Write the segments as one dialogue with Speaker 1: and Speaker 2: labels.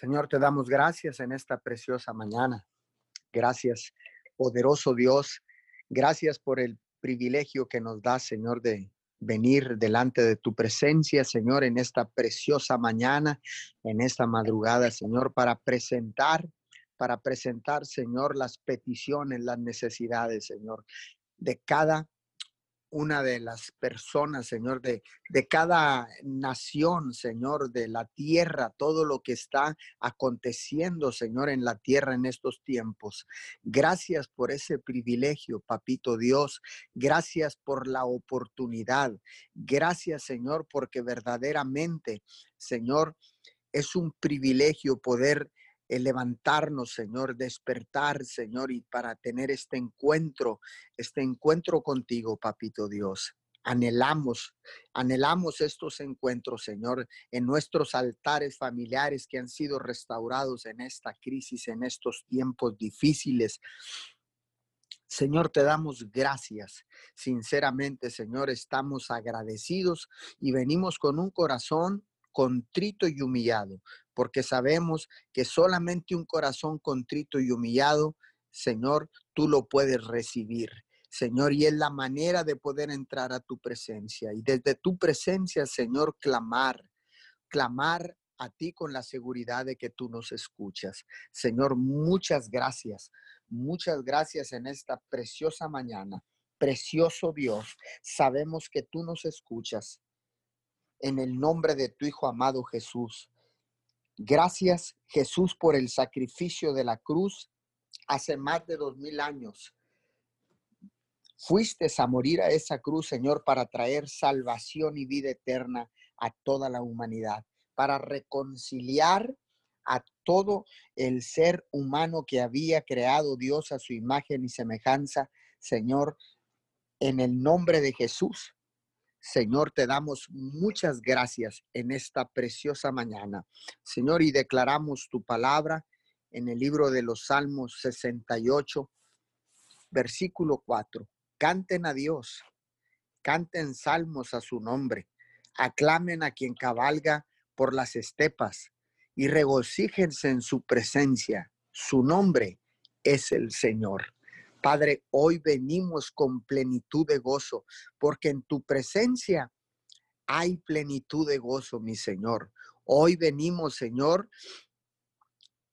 Speaker 1: Señor, te damos gracias en esta preciosa mañana. Gracias, poderoso Dios. Gracias por el privilegio que nos da, Señor, de venir delante de tu presencia, Señor, en esta preciosa mañana, en esta madrugada, Señor, para presentar, para presentar, Señor, las peticiones, las necesidades, Señor, de cada una de las personas, Señor, de, de cada nación, Señor, de la tierra, todo lo que está aconteciendo, Señor, en la tierra en estos tiempos. Gracias por ese privilegio, Papito Dios. Gracias por la oportunidad. Gracias, Señor, porque verdaderamente, Señor, es un privilegio poder el levantarnos, Señor, despertar, Señor, y para tener este encuentro, este encuentro contigo, Papito Dios. Anhelamos, anhelamos estos encuentros, Señor, en nuestros altares familiares que han sido restaurados en esta crisis, en estos tiempos difíciles. Señor, te damos gracias. Sinceramente, Señor, estamos agradecidos y venimos con un corazón contrito y humillado, porque sabemos que solamente un corazón contrito y humillado, Señor, tú lo puedes recibir. Señor, y es la manera de poder entrar a tu presencia. Y desde tu presencia, Señor, clamar, clamar a ti con la seguridad de que tú nos escuchas. Señor, muchas gracias. Muchas gracias en esta preciosa mañana. Precioso Dios, sabemos que tú nos escuchas. En el nombre de tu Hijo amado Jesús. Gracias Jesús por el sacrificio de la cruz hace más de dos mil años. Fuiste a morir a esa cruz, Señor, para traer salvación y vida eterna a toda la humanidad, para reconciliar a todo el ser humano que había creado Dios a su imagen y semejanza, Señor, en el nombre de Jesús. Señor, te damos muchas gracias en esta preciosa mañana. Señor, y declaramos tu palabra en el libro de los Salmos 68, versículo 4. Canten a Dios, canten salmos a su nombre, aclamen a quien cabalga por las estepas y regocíjense en su presencia. Su nombre es el Señor. Padre, hoy venimos con plenitud de gozo, porque en tu presencia hay plenitud de gozo, mi Señor. Hoy venimos, Señor,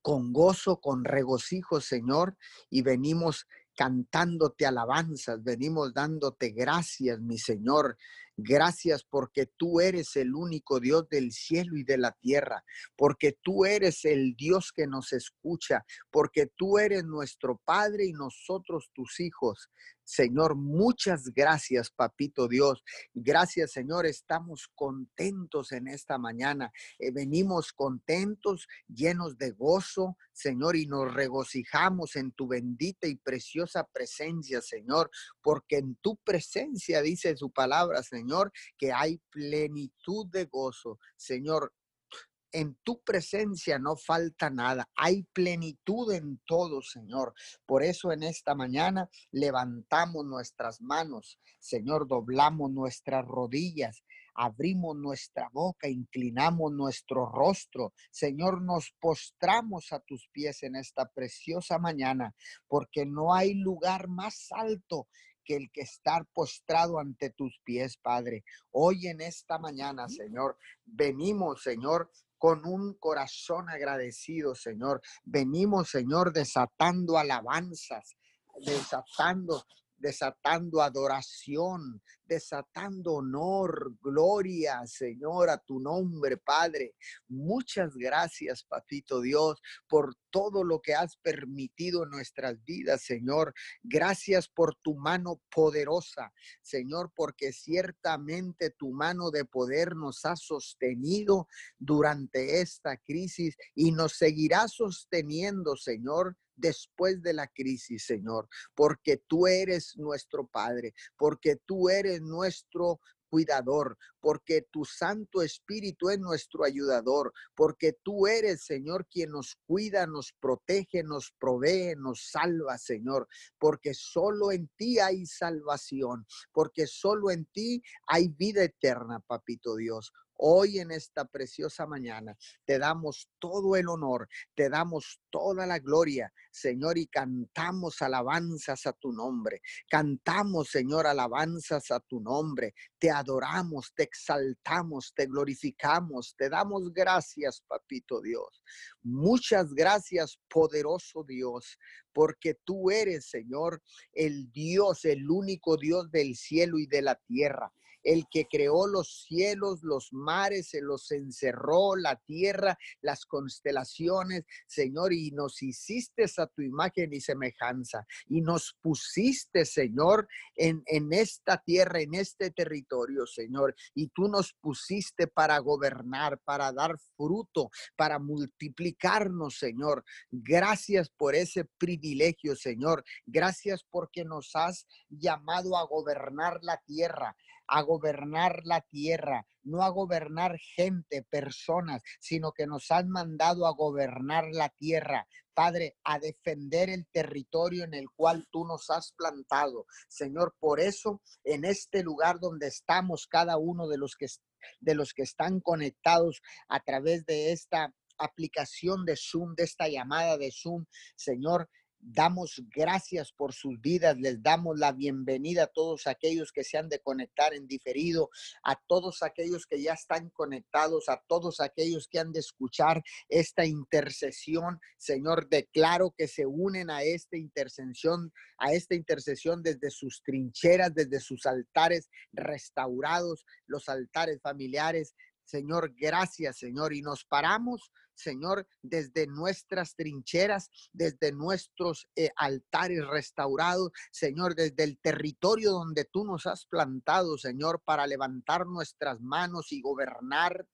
Speaker 1: con gozo, con regocijo, Señor, y venimos cantándote alabanzas, venimos dándote gracias, mi Señor, Gracias porque tú eres el único Dios del cielo y de la tierra, porque tú eres el Dios que nos escucha, porque tú eres nuestro Padre y nosotros tus hijos. Señor, muchas gracias, Papito Dios. Gracias, Señor. Estamos contentos en esta mañana. Eh, venimos contentos, llenos de gozo, Señor, y nos regocijamos en tu bendita y preciosa presencia, Señor, porque en tu presencia, dice su palabra, Señor, que hay plenitud de gozo. Señor, en tu presencia no falta nada, hay plenitud en todo, Señor. Por eso en esta mañana levantamos nuestras manos, Señor, doblamos nuestras rodillas, abrimos nuestra boca, inclinamos nuestro rostro. Señor, nos postramos a tus pies en esta preciosa mañana, porque no hay lugar más alto que el que estar postrado ante tus pies, Padre. Hoy en esta mañana, Señor, venimos, Señor, con un corazón agradecido, Señor. Venimos, Señor, desatando alabanzas, desatando desatando adoración, desatando honor, gloria, Señor, a tu nombre, Padre. Muchas gracias, Papito Dios, por todo lo que has permitido en nuestras vidas, Señor. Gracias por tu mano poderosa, Señor, porque ciertamente tu mano de poder nos ha sostenido durante esta crisis y nos seguirá sosteniendo, Señor, después de la crisis, Señor, porque tú eres nuestro Padre, porque tú eres nuestro cuidador, porque tu Santo Espíritu es nuestro ayudador, porque tú eres, Señor, quien nos cuida, nos protege, nos provee, nos salva, Señor, porque solo en ti hay salvación, porque solo en ti hay vida eterna, Papito Dios. Hoy en esta preciosa mañana te damos todo el honor, te damos toda la gloria, Señor, y cantamos alabanzas a tu nombre. Cantamos, Señor, alabanzas a tu nombre. Te adoramos, te exaltamos, te glorificamos, te damos gracias, papito Dios. Muchas gracias, poderoso Dios, porque tú eres, Señor, el Dios, el único Dios del cielo y de la tierra el que creó los cielos, los mares, se los encerró, la tierra, las constelaciones, Señor, y nos hiciste a tu imagen y semejanza, y nos pusiste, Señor, en, en esta tierra, en este territorio, Señor, y tú nos pusiste para gobernar, para dar fruto, para multiplicarnos, Señor. Gracias por ese privilegio, Señor. Gracias porque nos has llamado a gobernar la tierra a gobernar la tierra, no a gobernar gente, personas, sino que nos han mandado a gobernar la tierra. Padre, a defender el territorio en el cual tú nos has plantado. Señor, por eso en este lugar donde estamos, cada uno de los que, de los que están conectados a través de esta aplicación de Zoom, de esta llamada de Zoom, Señor, Damos gracias por sus vidas, les damos la bienvenida a todos aquellos que se han de conectar en diferido, a todos aquellos que ya están conectados, a todos aquellos que han de escuchar esta intercesión. Señor, declaro que se unen a esta intercesión, a esta intercesión desde sus trincheras, desde sus altares restaurados, los altares familiares. Señor, gracias, Señor. Y nos paramos Señor, desde nuestras trincheras, desde nuestros eh, altares restaurados, Señor, desde el territorio donde tú nos has plantado, Señor, para levantar nuestras manos y gobernar,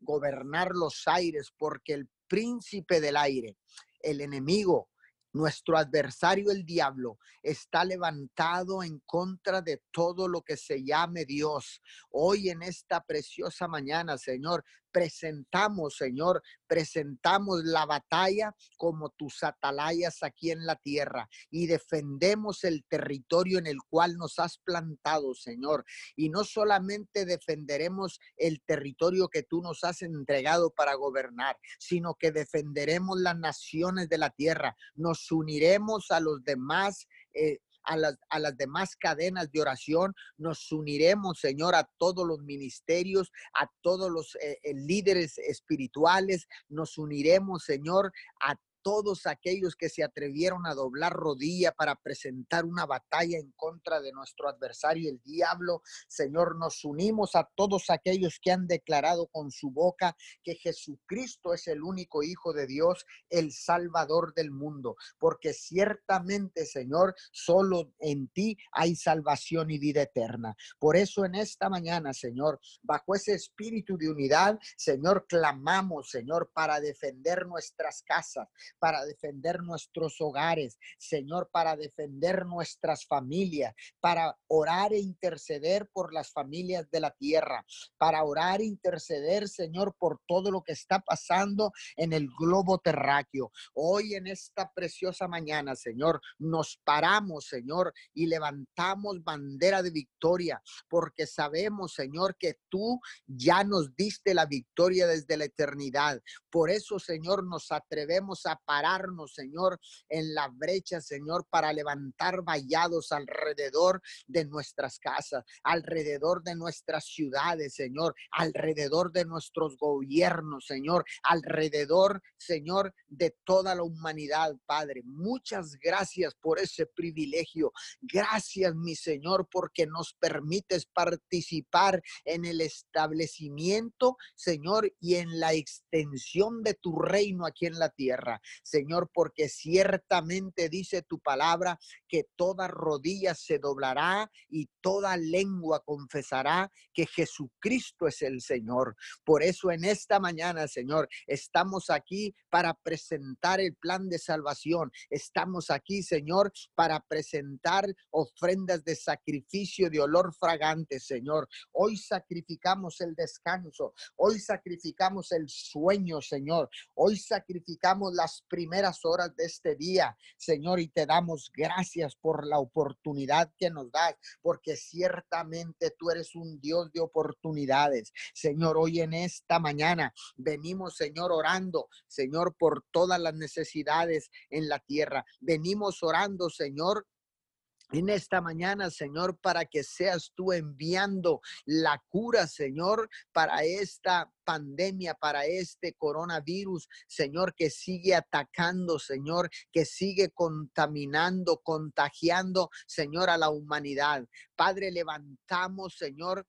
Speaker 1: gobernar los aires, porque el príncipe del aire, el enemigo, nuestro adversario, el diablo, está levantado en contra de todo lo que se llame Dios. Hoy en esta preciosa mañana, Señor, presentamos, Señor, presentamos la batalla como tus atalayas aquí en la tierra y defendemos el territorio en el cual nos has plantado, Señor. Y no solamente defenderemos el territorio que tú nos has entregado para gobernar, sino que defenderemos las naciones de la tierra. Nos uniremos a los demás. Eh, a las, a las demás cadenas de oración. Nos uniremos, Señor, a todos los ministerios, a todos los eh, eh, líderes espirituales. Nos uniremos, Señor, a todos aquellos que se atrevieron a doblar rodilla para presentar una batalla en contra de nuestro adversario, el diablo. Señor, nos unimos a todos aquellos que han declarado con su boca que Jesucristo es el único Hijo de Dios, el Salvador del mundo, porque ciertamente, Señor, solo en ti hay salvación y vida eterna. Por eso en esta mañana, Señor, bajo ese espíritu de unidad, Señor, clamamos, Señor, para defender nuestras casas, para defender nuestros hogares, Señor, para defender nuestras familias, para orar e interceder por las familias de la tierra, para orar e interceder, Señor, por todo lo que está pasando en el globo terráqueo. Hoy en esta preciosa mañana, Señor, nos paramos, Señor, y levantamos bandera de victoria, porque sabemos, Señor, que tú ya nos diste la victoria desde la eternidad. Por eso, Señor, nos atrevemos a pararnos, Señor, en la brecha, Señor, para levantar vallados alrededor de nuestras casas, alrededor de nuestras ciudades, Señor, alrededor de nuestros gobiernos, Señor, alrededor, Señor, de toda la humanidad, Padre. Muchas gracias por ese privilegio. Gracias, mi Señor, porque nos permites participar en el establecimiento, Señor, y en la extensión de tu reino aquí en la tierra. Señor, porque ciertamente dice tu palabra que toda rodilla se doblará y toda lengua confesará que Jesucristo es el Señor. Por eso en esta mañana, Señor, estamos aquí para presentar el plan de salvación. Estamos aquí, Señor, para presentar ofrendas de sacrificio de olor fragante, Señor. Hoy sacrificamos el descanso. Hoy sacrificamos el sueño, Señor. Hoy sacrificamos la primeras horas de este día, Señor, y te damos gracias por la oportunidad que nos das, porque ciertamente tú eres un Dios de oportunidades. Señor, hoy en esta mañana venimos, Señor, orando, Señor, por todas las necesidades en la tierra. Venimos orando, Señor, en esta mañana, Señor, para que seas tú enviando la cura, Señor, para esta pandemia, para este coronavirus, Señor, que sigue atacando, Señor, que sigue contaminando, contagiando, Señor, a la humanidad. Padre, levantamos, Señor,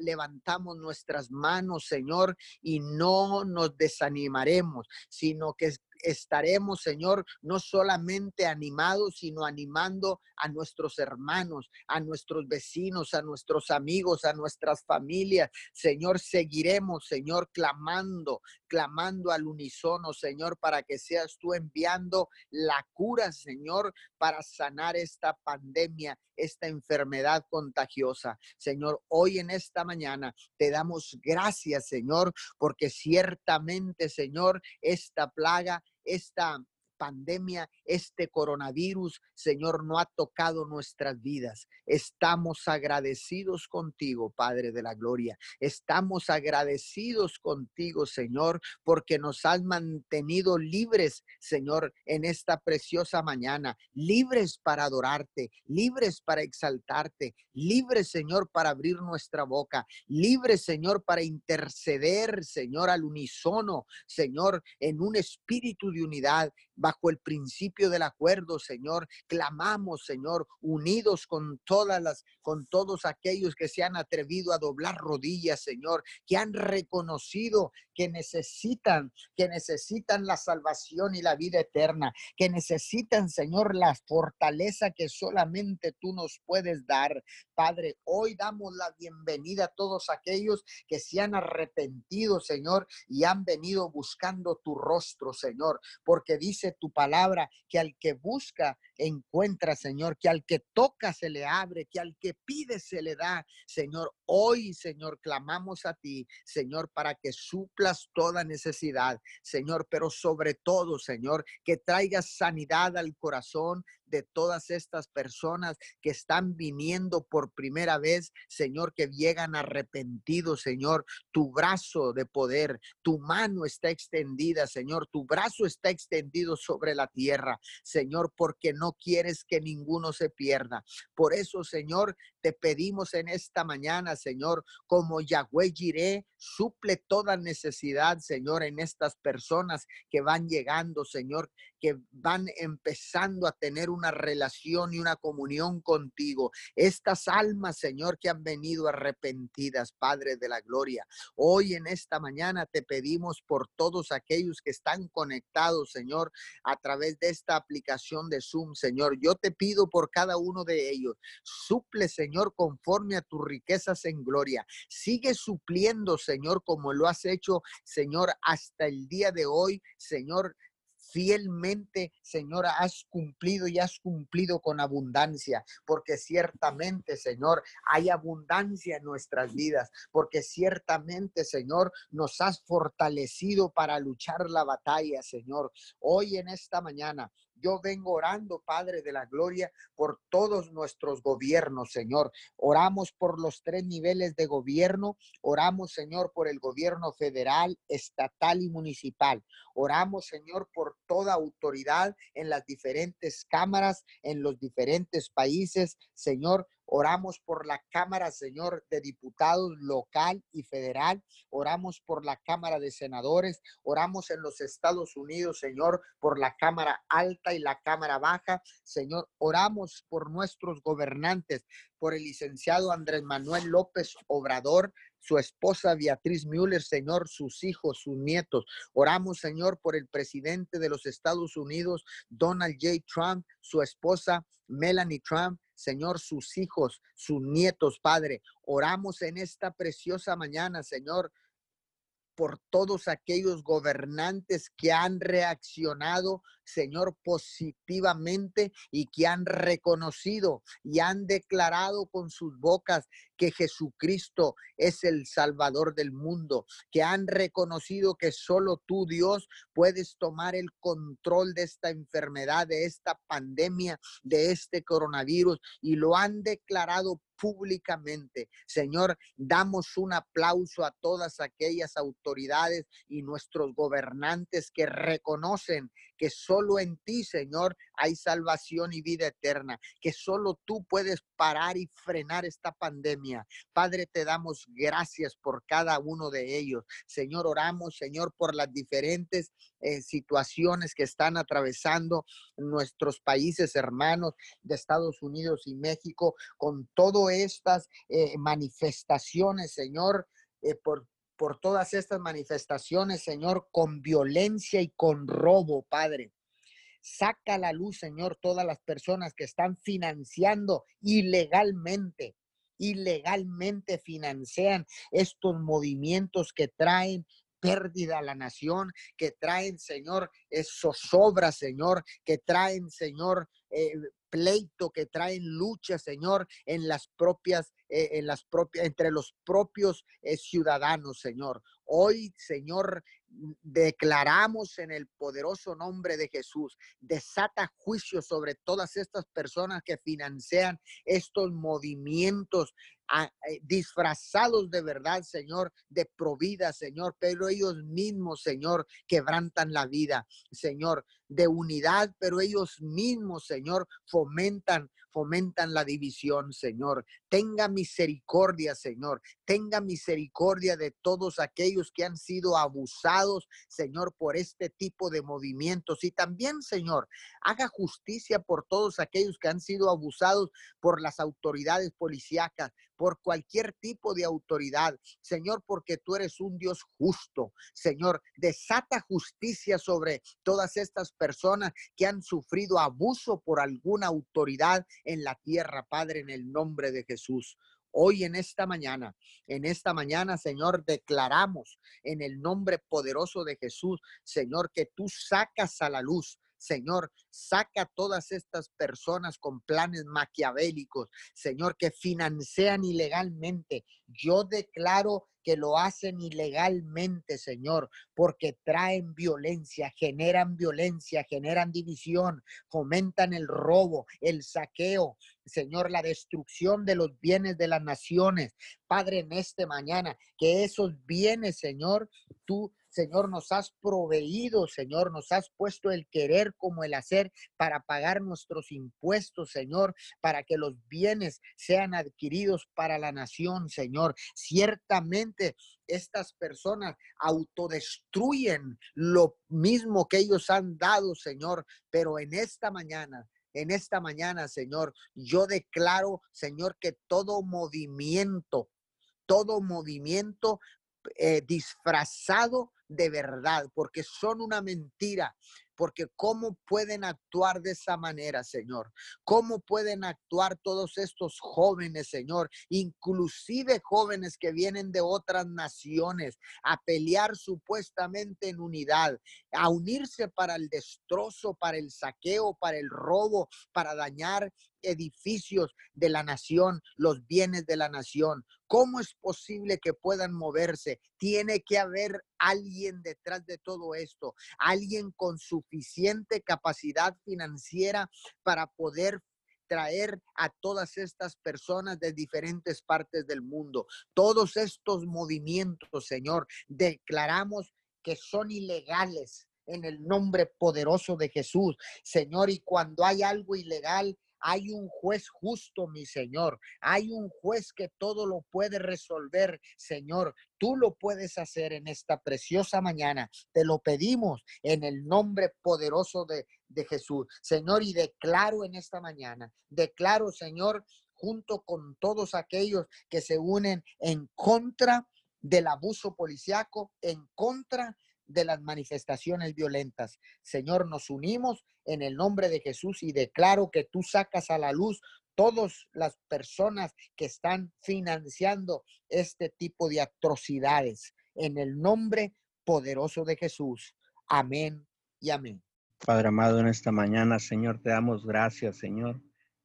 Speaker 1: levantamos nuestras manos, Señor, y no nos desanimaremos, sino que estaremos, Señor, no solamente animados, sino animando a nuestros hermanos, a nuestros vecinos, a nuestros amigos, a nuestras familias. Señor, seguiremos, Señor, clamando, clamando al unísono, Señor, para que seas tú enviando la cura, Señor, para sanar esta pandemia, esta enfermedad contagiosa. Señor, hoy en esta mañana te damos gracias, Señor, porque ciertamente, Señor, esta plaga esta pandemia, este coronavirus, Señor, no ha tocado nuestras vidas. Estamos agradecidos contigo, Padre de la Gloria. Estamos agradecidos contigo, Señor, porque nos has mantenido libres, Señor, en esta preciosa mañana, libres para adorarte, libres para exaltarte, libres, Señor, para abrir nuestra boca, libres, Señor, para interceder, Señor, al unísono, Señor, en un espíritu de unidad, bajo el principio del acuerdo, Señor. Clamamos, Señor, unidos con todas las, con todos aquellos que se han atrevido a doblar rodillas, Señor, que han reconocido que necesitan, que necesitan la salvación y la vida eterna, que necesitan, Señor, la fortaleza que solamente tú nos puedes dar. Padre, hoy damos la bienvenida a todos aquellos que se han arrepentido, Señor, y han venido buscando tu rostro, Señor, porque dice tu palabra que al que busca encuentra, Señor, que al que toca se le abre, que al que pide se le da. Señor, hoy, Señor, clamamos a ti, Señor, para que suplas toda necesidad, Señor, pero sobre todo, Señor, que traigas sanidad al corazón de todas estas personas que están viniendo por primera vez, Señor, que llegan arrepentidos, Señor. Tu brazo de poder, tu mano está extendida, Señor. Tu brazo está extendido sobre la tierra, Señor, porque no quieres que ninguno se pierda. Por eso, Señor, te pedimos en esta mañana, Señor, como Yahweh Jireh, suple toda necesidad, Señor, en estas personas que van llegando, Señor, que van empezando a tener una relación y una comunión contigo. Estas almas, Señor, que han venido arrepentidas, Padre de la Gloria. Hoy en esta mañana te pedimos por todos aquellos que están conectados, Señor, a través de esta aplicación de Zoom, Señor. Yo te pido por cada uno de ellos. Suple, Señor, conforme a tus riquezas en gloria. Sigue supliendo, Señor, como lo has hecho, Señor, hasta el día de hoy, Señor fielmente, Señor, has cumplido y has cumplido con abundancia, porque ciertamente, Señor, hay abundancia en nuestras vidas, porque ciertamente, Señor, nos has fortalecido para luchar la batalla, Señor. Hoy en esta mañana yo vengo orando, Padre de la Gloria, por todos nuestros gobiernos, Señor. Oramos por los tres niveles de gobierno. Oramos, Señor, por el gobierno federal, estatal y municipal. Oramos, Señor, por toda autoridad en las diferentes cámaras, en los diferentes países. Señor, Oramos por la Cámara, Señor, de Diputados local y federal. Oramos por la Cámara de Senadores. Oramos en los Estados Unidos, Señor, por la Cámara Alta y la Cámara Baja. Señor, oramos por nuestros gobernantes, por el licenciado Andrés Manuel López Obrador, su esposa Beatriz Müller, Señor, sus hijos, sus nietos. Oramos, Señor, por el presidente de los Estados Unidos, Donald J. Trump, su esposa Melanie Trump, Señor, sus hijos, sus nietos, Padre. Oramos en esta preciosa mañana, Señor, por todos aquellos gobernantes que han reaccionado, Señor, positivamente y que han reconocido y han declarado con sus bocas que Jesucristo es el Salvador del mundo, que han reconocido que solo tú, Dios, puedes tomar el control de esta enfermedad, de esta pandemia, de este coronavirus y lo han declarado públicamente. Señor, damos un aplauso a todas aquellas autoridades y nuestros gobernantes que reconocen que solo en ti, Señor, hay salvación y vida eterna, que solo tú puedes parar y frenar esta pandemia. Padre, te damos gracias por cada uno de ellos. Señor, oramos, Señor, por las diferentes eh, situaciones que están atravesando nuestros países hermanos de Estados Unidos y México con todas estas eh, manifestaciones, Señor, eh, por por todas estas manifestaciones, Señor, con violencia y con robo, Padre. Saca a la luz, Señor, todas las personas que están financiando ilegalmente, ilegalmente financian estos movimientos que traen pérdida a la nación, que traen, Señor, zozobra, Señor, que traen, Señor, eh, pleito, que traen lucha, Señor, en las propias, eh, en las propias, entre los propios eh, ciudadanos, Señor. Hoy, Señor, declaramos en el poderoso nombre de Jesús, desata juicio sobre todas estas personas que financian estos movimientos eh, disfrazados de verdad, Señor, de provida, Señor, pero ellos mismos, Señor, quebrantan la vida, Señor, de unidad, pero ellos mismos, Señor, fomentan fomentan la división, Señor. Tenga misericordia, Señor. Tenga misericordia de todos aquellos que han sido abusados, Señor, por este tipo de movimientos. Y también, Señor, haga justicia por todos aquellos que han sido abusados por las autoridades policíacas, por cualquier tipo de autoridad. Señor, porque tú eres un Dios justo. Señor, desata justicia sobre todas estas personas que han sufrido abuso por alguna autoridad en la tierra, Padre, en el nombre de Jesús. Hoy en esta mañana, en esta mañana, Señor, declaramos en el nombre poderoso de Jesús, Señor, que tú sacas a la luz Señor, saca todas estas personas con planes maquiavélicos, Señor, que financian ilegalmente. Yo declaro que lo hacen ilegalmente, Señor, porque traen violencia, generan violencia, generan división, fomentan el robo, el saqueo, Señor, la destrucción de los bienes de las naciones. Padre, en este mañana, que esos bienes, Señor, tú Señor, nos has proveído, Señor, nos has puesto el querer como el hacer para pagar nuestros impuestos, Señor, para que los bienes sean adquiridos para la nación, Señor. Ciertamente estas personas autodestruyen lo mismo que ellos han dado, Señor, pero en esta mañana en esta mañana, Señor, yo declaro, Señor, que todo movimiento, todo movimiento eh, disfrazado de verdad, porque son una mentira, porque cómo pueden actuar de esa manera, Señor, cómo pueden actuar todos estos jóvenes, Señor, inclusive jóvenes que vienen de otras naciones a pelear supuestamente en unidad, a unirse para el destrozo, para el saqueo, para el robo, para dañar edificios de la nación, los bienes de la nación. ¿Cómo es posible que puedan moverse? Tiene que haber alguien detrás de todo esto, alguien con suficiente capacidad financiera para poder traer a todas estas personas de diferentes partes del mundo. Todos estos movimientos, Señor, declaramos que son ilegales en el nombre poderoso de Jesús, Señor. Y cuando hay algo ilegal, hay un juez justo, mi Señor. Hay un juez que todo lo puede resolver, Señor. Tú lo puedes hacer en esta preciosa mañana. Te lo pedimos en el nombre poderoso de, de Jesús. Señor, y declaro en esta mañana, declaro, Señor, junto con todos aquellos que se unen en contra del abuso policiaco, en contra de las manifestaciones violentas. Señor, nos unimos en el nombre de Jesús y declaro que tú sacas a la luz todas las personas que están financiando este tipo de atrocidades. En el nombre poderoso de Jesús. Amén y amén.
Speaker 2: Padre amado, en esta mañana, Señor, te damos gracias, Señor.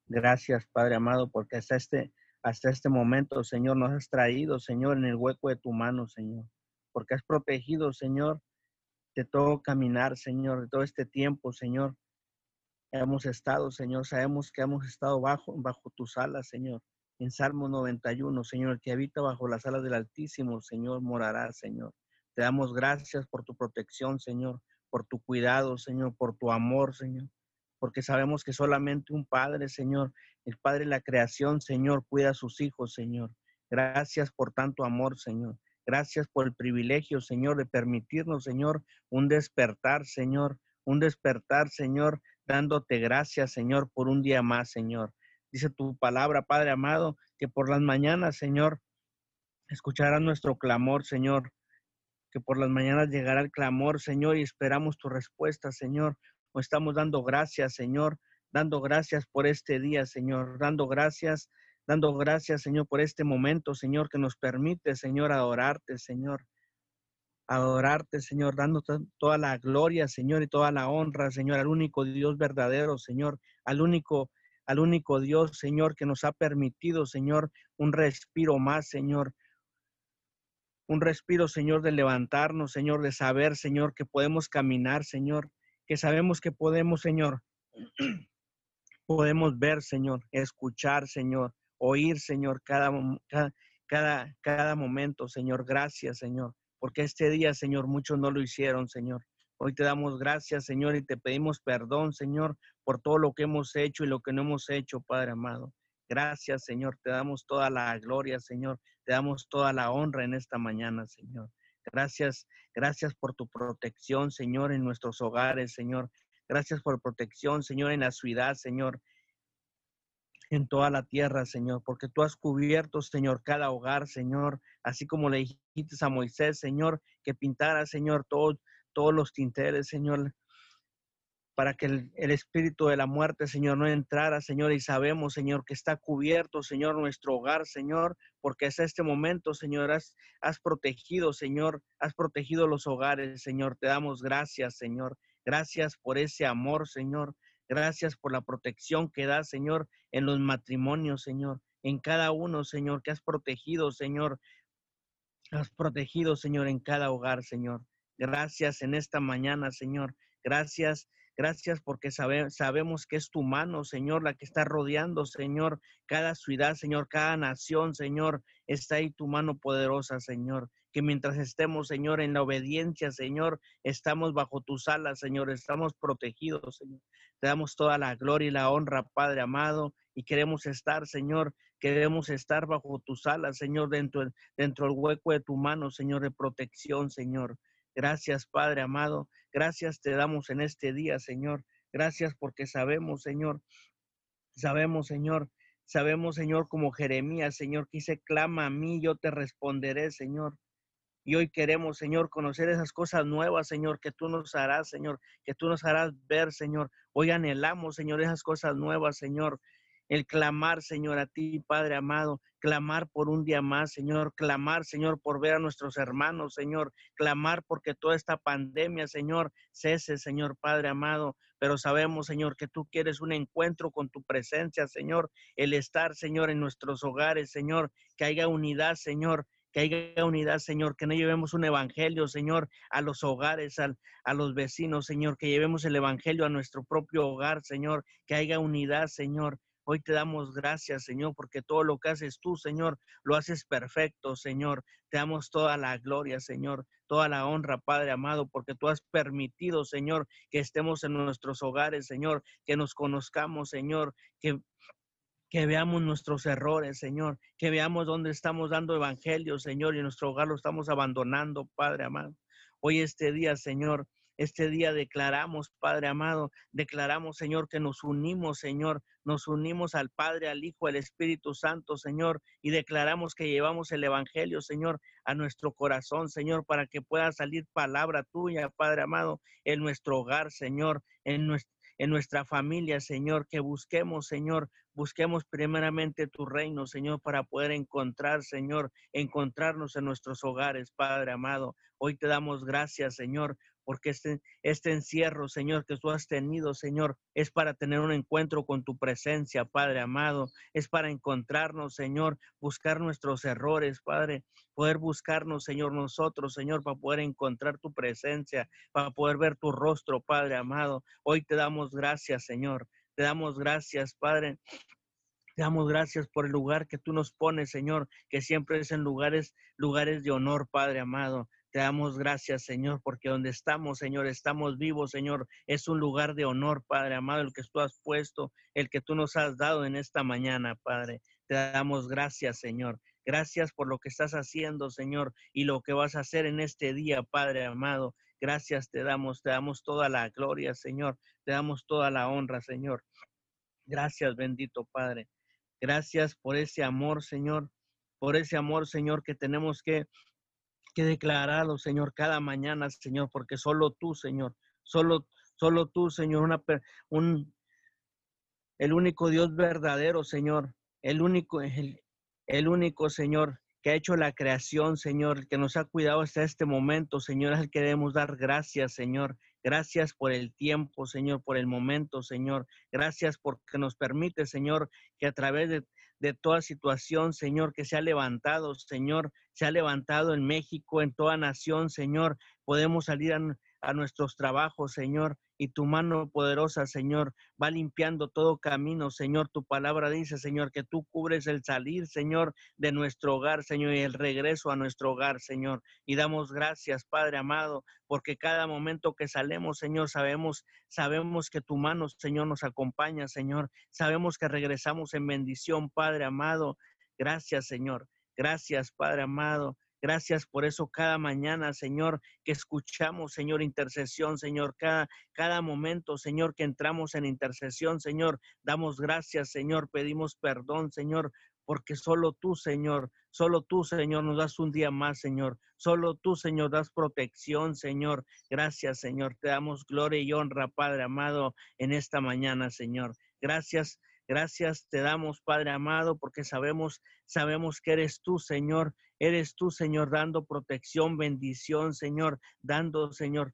Speaker 2: Gracias, Padre amado, porque hasta este, hasta este momento, Señor, nos has traído, Señor, en el hueco de tu mano, Señor. Porque has protegido, Señor, de todo caminar, Señor, de todo este tiempo, Señor. Hemos estado, Señor, sabemos que hemos estado bajo, bajo tus alas, Señor. En Salmo 91, Señor, el que habita bajo las alas del Altísimo, Señor, morará, Señor. Te damos gracias por tu protección, Señor por tu cuidado, Señor, por tu amor, Señor, porque sabemos que solamente un Padre, Señor, el Padre de la creación, Señor, cuida a sus hijos, Señor. Gracias por tanto amor, Señor. Gracias por el privilegio, Señor, de permitirnos, Señor, un despertar, Señor, un despertar, Señor, dándote gracias, Señor, por un día más, Señor. Dice tu palabra, Padre amado, que por las mañanas, Señor, escucharás nuestro clamor, Señor, que por las mañanas llegará el clamor, Señor, y esperamos tu respuesta, Señor. O estamos dando gracias, Señor, dando gracias por este día, Señor, dando gracias, dando gracias, Señor, por este momento, Señor, que nos permite, Señor, adorarte, Señor. Adorarte, Señor, dando toda la gloria, Señor, y toda la honra, Señor, al único Dios verdadero, Señor, al único al único Dios, Señor, que nos ha permitido, Señor, un respiro más, Señor, un respiro, Señor, de levantarnos, Señor, de saber, Señor, que podemos caminar, Señor, que sabemos que podemos, Señor, podemos ver, Señor, escuchar, Señor, oír, Señor, cada, cada, cada momento, Señor. Gracias, Señor, porque este día, Señor, muchos no lo hicieron, Señor. Hoy te damos gracias, Señor, y te pedimos perdón, Señor, por todo lo que hemos hecho y lo que no hemos hecho, Padre amado. Gracias, Señor. Te damos toda la gloria, Señor. Te damos toda la honra en esta mañana, Señor. Gracias, gracias por tu protección, Señor, en nuestros hogares, Señor. Gracias por protección, Señor, en la ciudad, Señor. En toda la tierra, Señor, porque tú has cubierto, Señor, cada hogar, Señor, así como le dijiste a Moisés, Señor, que pintara, Señor, todos todos los tinteres, Señor, para que el, espíritu de la muerte, Señor, no entrara, Señor, y sabemos, Señor, que está cubierto, Señor, nuestro hogar, Señor, porque hasta este momento, Señor, has, has protegido, Señor, has protegido los hogares, Señor. Te damos gracias, Señor. Gracias por ese amor, Señor. Gracias por la protección que das, Señor, en los matrimonios, Señor, en cada uno, Señor, que has protegido, Señor. Has protegido, Señor, en cada hogar, Señor. Gracias en esta mañana, Señor. Gracias Gracias porque sabemos que es tu mano, Señor, la que está rodeando, Señor, cada ciudad, Señor, cada nación, Señor. Está ahí tu mano poderosa, Señor. Que mientras estemos, Señor, en la obediencia, Señor, estamos bajo tus alas, Señor. Estamos protegidos, Señor. Te damos toda la gloria y la honra, Padre amado. Y queremos estar, Señor, queremos estar bajo tus alas, Señor, dentro, dentro del hueco de tu mano, Señor, de protección, Señor. Gracias, Padre amado. Gracias te damos en este día, Señor. Gracias porque sabemos, Señor, sabemos, Señor, sabemos, Señor, como Jeremías, Señor, que dice, clama a mí, yo te responderé, Señor. Y hoy queremos, Señor, conocer esas cosas nuevas, Señor, que tú nos harás, Señor, que tú nos harás ver, Señor. Hoy anhelamos, Señor, esas cosas nuevas, Señor. El clamar, Señor, a ti, Padre amado, clamar por un día más, Señor, clamar, Señor, por ver a nuestros hermanos, Señor, clamar porque toda esta pandemia, Señor, cese, Señor, Padre amado, pero sabemos, Señor, que tú quieres un encuentro con tu presencia, Señor, el estar, Señor, en nuestros hogares, Señor, que haya unidad, Señor, que haya unidad, Señor, que no llevemos un evangelio, Señor, a los hogares, a los vecinos, Señor, que llevemos el evangelio a nuestro propio hogar, Señor, que haya unidad, Señor, Hoy te damos gracias, Señor, porque todo lo que haces tú, Señor, lo haces perfecto, Señor. Te damos toda la gloria, Señor, toda la honra, Padre amado, porque tú has permitido, Señor, que estemos en nuestros hogares, Señor, que nos conozcamos, Señor, que que veamos nuestros errores, Señor, que veamos dónde estamos dando evangelio, Señor, y nuestro hogar lo estamos abandonando, Padre amado. Hoy este día, Señor, este día declaramos, Padre amado, declaramos, Señor, que nos unimos, Señor, nos unimos al Padre, al Hijo, al Espíritu Santo, Señor, y declaramos que llevamos el Evangelio, Señor, a nuestro corazón, Señor, para que pueda salir palabra tuya, Padre amado, en nuestro hogar, Señor, en nuestra en nuestra familia, Señor, que busquemos, Señor, busquemos primeramente tu reino, Señor, para poder encontrar, Señor, encontrarnos en nuestros hogares, Padre amado. Hoy te damos gracias, Señor, porque este, este encierro, Señor, que tú has tenido, Señor, es para tener un encuentro con tu presencia, Padre amado, es para encontrarnos, Señor, buscar nuestros errores, Padre, poder buscarnos, Señor, nosotros, Señor, para poder encontrar tu presencia, para poder ver tu rostro, Padre amado. Hoy te damos gracias, Señor. Te damos gracias, Padre, te damos gracias por el lugar que tú nos pones, Señor, que siempre es en lugares, lugares de honor, Padre amado. Te damos gracias, Señor, porque donde estamos, Señor, estamos vivos, Señor. Es un lugar de honor, Padre amado, el que tú has puesto, el que tú nos has dado en esta mañana, Padre. Te damos gracias, Señor. Gracias por lo que estás haciendo, Señor, y lo que vas a hacer en este día, Padre amado. Gracias te damos, te damos toda la gloria, Señor. Te damos toda la honra, Señor. Gracias, bendito Padre. Gracias por ese amor, Señor, por ese amor, Señor, que tenemos que, que declararlo, Señor, cada mañana, Señor, porque solo tú, Señor, solo, solo tú, Señor, una, un, el único Dios verdadero, Señor, el único, el, el único, Señor, que ha hecho la creación, Señor, que nos ha cuidado hasta este momento, Señor, el que debemos dar gracias, Señor. Gracias por el tiempo, Señor, por el momento, Señor. Gracias porque nos permite, Señor, que a través de, de toda situación, Señor, que se ha levantado, Señor, se ha levantado en México, en toda nación, Señor, podemos salir a, nuestros trabajos, Señor, y tu mano poderosa, Señor, va limpiando todo camino, Señor. Tu palabra dice, Señor, que tú cubres el salir, Señor, de nuestro hogar, Señor, y el regreso a nuestro hogar, Señor. Y damos gracias, Padre amado, porque cada momento que salemos, Señor, sabemos, sabemos que tu mano, Señor, nos acompaña, Señor. Sabemos que regresamos en bendición, Padre amado. Gracias, Señor. Gracias, Padre amado. Gracias por eso cada mañana, Señor, que escuchamos, Señor, intercesión, Señor, cada, cada momento, Señor, que entramos en intercesión, Señor, damos gracias, Señor, pedimos perdón, Señor, porque solo tú, Señor, solo tú, Señor, nos das un día más, Señor. Solo tú, Señor, das protección, Señor. Gracias, Señor. Te damos gloria y honra, Padre amado, en esta mañana, Señor. Gracias, gracias te damos, Padre amado, porque sabemos, sabemos que eres tú, Señor, Eres tú, Señor, dando protección, bendición, Señor, dando, Señor,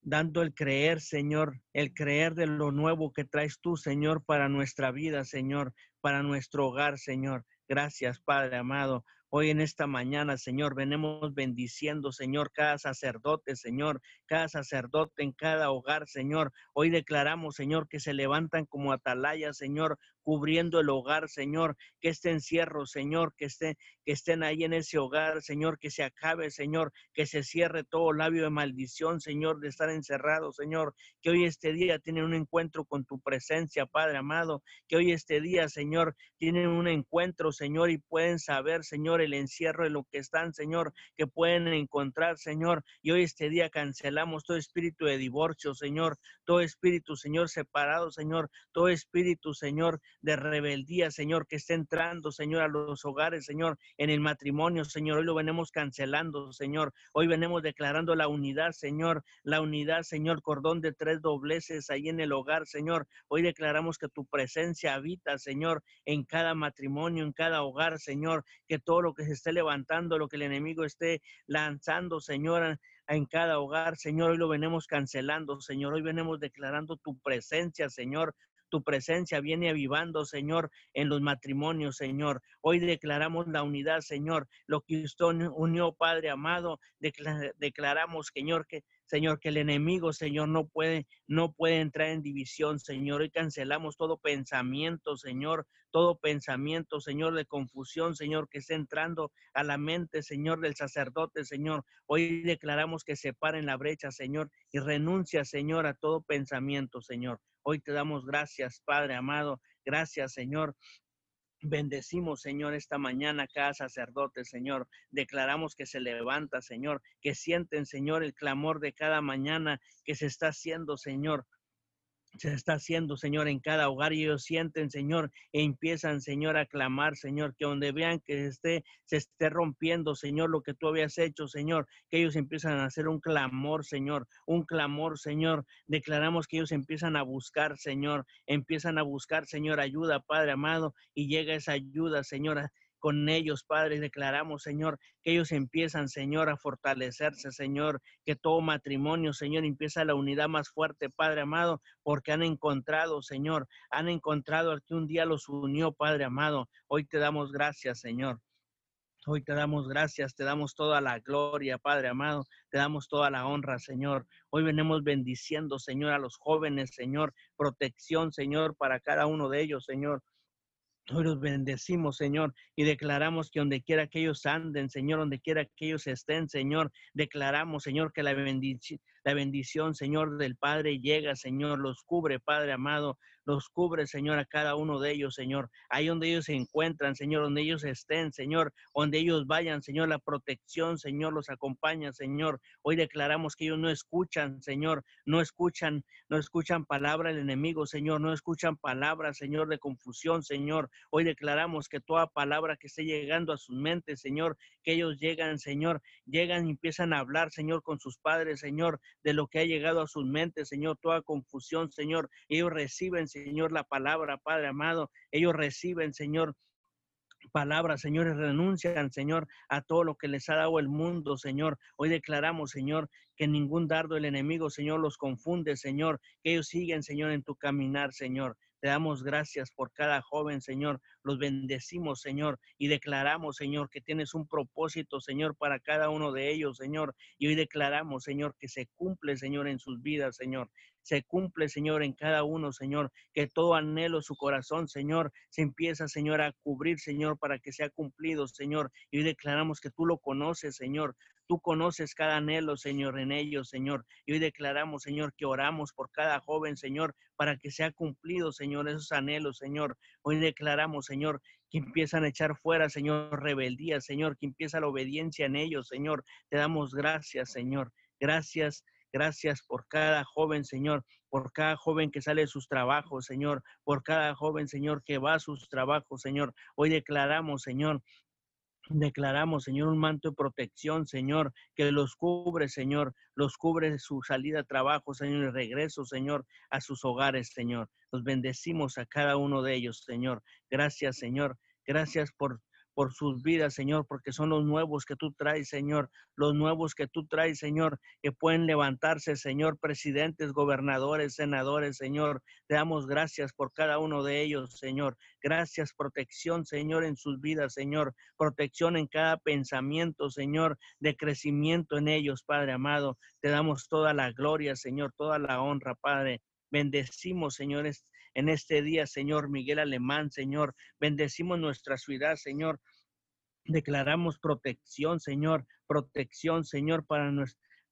Speaker 2: dando el creer, Señor, el creer de lo nuevo que traes tú, Señor, para nuestra vida, Señor, para nuestro hogar, Señor. Gracias, Padre amado. Hoy en esta mañana, Señor, venimos bendiciendo, Señor, cada sacerdote, Señor, cada sacerdote en cada hogar, Señor. Hoy declaramos, Señor, que se levantan como atalayas, Señor, cubriendo el hogar, Señor, que este encierro, Señor, que esté, que estén ahí en ese hogar, Señor, que se acabe, Señor, que se cierre todo labio de maldición, Señor, de estar encerrado, Señor, que hoy este día tienen un encuentro con tu presencia, Padre amado, que hoy este día, Señor, tienen un encuentro, Señor, y pueden saber, Señor, el encierro de lo que están, Señor, que pueden encontrar, Señor. Y hoy este día cancelamos todo espíritu de divorcio, Señor, todo espíritu, Señor, separado, Señor, todo espíritu, Señor, de rebeldía, Señor, que esté entrando, Señor, a los hogares, Señor, en el matrimonio, Señor. Hoy lo venimos cancelando, Señor. Hoy venimos declarando la unidad, Señor, la unidad, Señor, cordón de tres dobleces ahí en el hogar, Señor. Hoy declaramos que tu presencia habita, Señor, en cada matrimonio, en cada hogar, Señor, que todo lo que se esté levantando, lo que el enemigo esté lanzando, Señor, en cada hogar, Señor, hoy lo venimos cancelando, Señor, hoy venimos declarando tu presencia, Señor, tu presencia viene avivando, Señor, en los matrimonios, Señor. Hoy declaramos la unidad, Señor. Lo que usted unió, Padre amado, declaramos, Señor, que Señor, que el enemigo, Señor, no puede, no puede entrar en división, Señor. Hoy cancelamos todo pensamiento, Señor, todo pensamiento, Señor, de confusión, Señor, que esté entrando a la mente, Señor, del sacerdote, Señor. Hoy declaramos que se en la brecha, Señor, y renuncia, Señor, a todo pensamiento, Señor. Hoy te damos gracias, Padre amado. Gracias, Señor, Bendecimos, Señor, esta mañana cada sacerdote, Señor. Declaramos que se levanta, Señor, que sienten, Señor, el clamor de cada mañana que se está haciendo, Señor se está haciendo, Señor, en cada hogar y ellos sienten, Señor, e empiezan, Señor, a clamar, Señor, que donde vean que esté, se esté rompiendo, Señor, lo que tú habías hecho, Señor, que ellos empiezan a hacer un clamor, Señor, un clamor, Señor. Declaramos que ellos empiezan a buscar, Señor, empiezan a buscar, Señor, ayuda, Padre amado, y llega esa ayuda, Señor, con ellos, Padre. Declaramos, Señor, que ellos empiezan, Señor, a fortalecerse, Señor, que todo matrimonio, Señor, empieza la unidad más fuerte, Padre amado, porque han encontrado, Señor, han encontrado al que un día los unió, Padre amado. Hoy te damos gracias, Señor. Hoy te damos gracias, te damos toda la gloria, Padre amado, te damos toda la honra, Señor. Hoy venimos bendiciendo, Señor, a los jóvenes, Señor, protección, Señor, para cada uno de ellos, Señor. Hoy los bendecimos, Señor, y declaramos que donde quiera que ellos anden, Señor, donde quiera que ellos estén, Señor, declaramos, Señor, que la bendición, la bendición, Señor, del Padre llega, Señor, los cubre, Padre amado, los cubre, Señor, a cada uno de ellos, Señor. Ahí donde ellos se encuentran, Señor, donde ellos estén, Señor, donde ellos vayan, Señor, la protección, Señor, los acompaña, Señor. Hoy declaramos que ellos no escuchan, Señor, no escuchan, no escuchan palabra del enemigo, Señor, no escuchan palabras, Señor, de confusión, Señor. Hoy declaramos que toda palabra que esté llegando a sus mentes, Señor, que ellos llegan, Señor, llegan y empiezan a hablar, Señor, con sus padres, Señor, de lo que ha llegado a sus mentes, Señor, toda confusión, Señor. Ellos reciben, Señor, la palabra, Padre amado. Ellos reciben, Señor, palabras, señores, renuncian, Señor, a todo lo que les ha dado el mundo, Señor. Hoy declaramos, Señor, que ningún dardo del enemigo, Señor, los confunde, Señor, que ellos siguen, Señor, en tu caminar, Señor. Te damos gracias por cada joven, Señor. Los bendecimos, Señor, y declaramos, Señor, que tienes un propósito, Señor, para cada uno de ellos, Señor. Y hoy declaramos, Señor, que se cumple, Señor, en sus vidas, Señor se cumple, Señor, en cada uno, Señor, que todo anhelo su corazón, Señor, se empieza, Señor, a cubrir, Señor, para que sea cumplido, Señor. Y hoy declaramos que tú lo conoces, Señor. Tú conoces cada anhelo, Señor, en ellos, Señor. Y hoy declaramos, Señor, que oramos por cada joven, Señor, para que sea cumplido, Señor, esos anhelos, Señor. Hoy declaramos, Señor, que empiezan a echar fuera, Señor, rebeldía, Señor, que empieza la obediencia en ellos, Señor. Te damos gracias, Señor. Gracias, Gracias por cada joven, Señor, por cada joven que sale de sus trabajos, Señor, por cada joven, Señor, que va a sus trabajos, Señor. Hoy declaramos, Señor, Declaramos, Señor, un manto de protección, Señor, que los cubre, Señor, los cubre su salida a trabajo, Señor, y regreso, Señor, a sus hogares, Señor. Los bendecimos a cada uno de ellos, Señor. Gracias, Señor. Gracias por por sus vidas, Señor, porque son los nuevos que tú traes, Señor, los nuevos que tú traes, Señor, que pueden levantarse, Señor, presidentes, gobernadores, senadores, Señor. Te damos gracias por cada uno de ellos, Señor. Gracias, protección, Señor, en sus vidas, Señor. Protección en cada pensamiento, Señor, de crecimiento en ellos, Padre amado. Te damos toda la gloria, Señor, toda la honra, Padre. Bendecimos, señores, en este día, Señor Miguel Alemán, Señor. Bendecimos nuestra ciudad, Señor. Declaramos protección, Señor, protección, Señor, para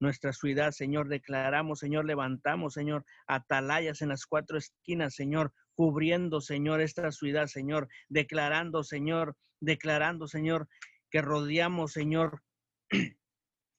Speaker 2: nuestra, ciudad, Señor. Declaramos, Señor, levantamos, Señor, atalayas en las cuatro esquinas, Señor, cubriendo, Señor, esta ciudad, Señor. Declarando, Señor, declarando, Señor, que rodeamos, Señor,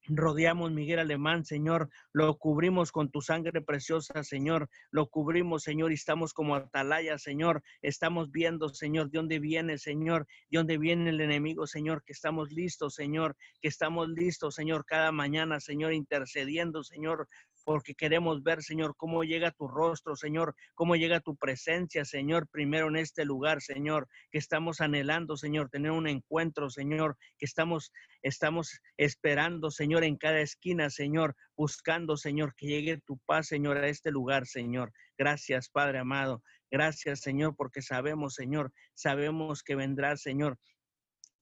Speaker 2: Rodeamos Miguel Alemán, Señor, lo cubrimos con tu sangre preciosa, Señor, lo cubrimos, Señor, y estamos como atalaya, Señor, estamos viendo, Señor, de dónde viene, Señor, de dónde viene el enemigo, Señor, que estamos listos, Señor, que estamos listos, Señor, cada mañana, Señor, intercediendo, Señor, porque queremos ver, Señor, cómo llega tu rostro, Señor, cómo llega tu presencia, Señor, primero en este lugar, Señor, que estamos anhelando, Señor, tener un encuentro, Señor, que estamos, estamos esperando, Señor, en cada esquina, Señor, buscando, Señor, que llegue tu paz, Señor, a este lugar, Señor. Gracias, Padre amado. Gracias, Señor, porque sabemos, Señor, sabemos que vendrá, Señor.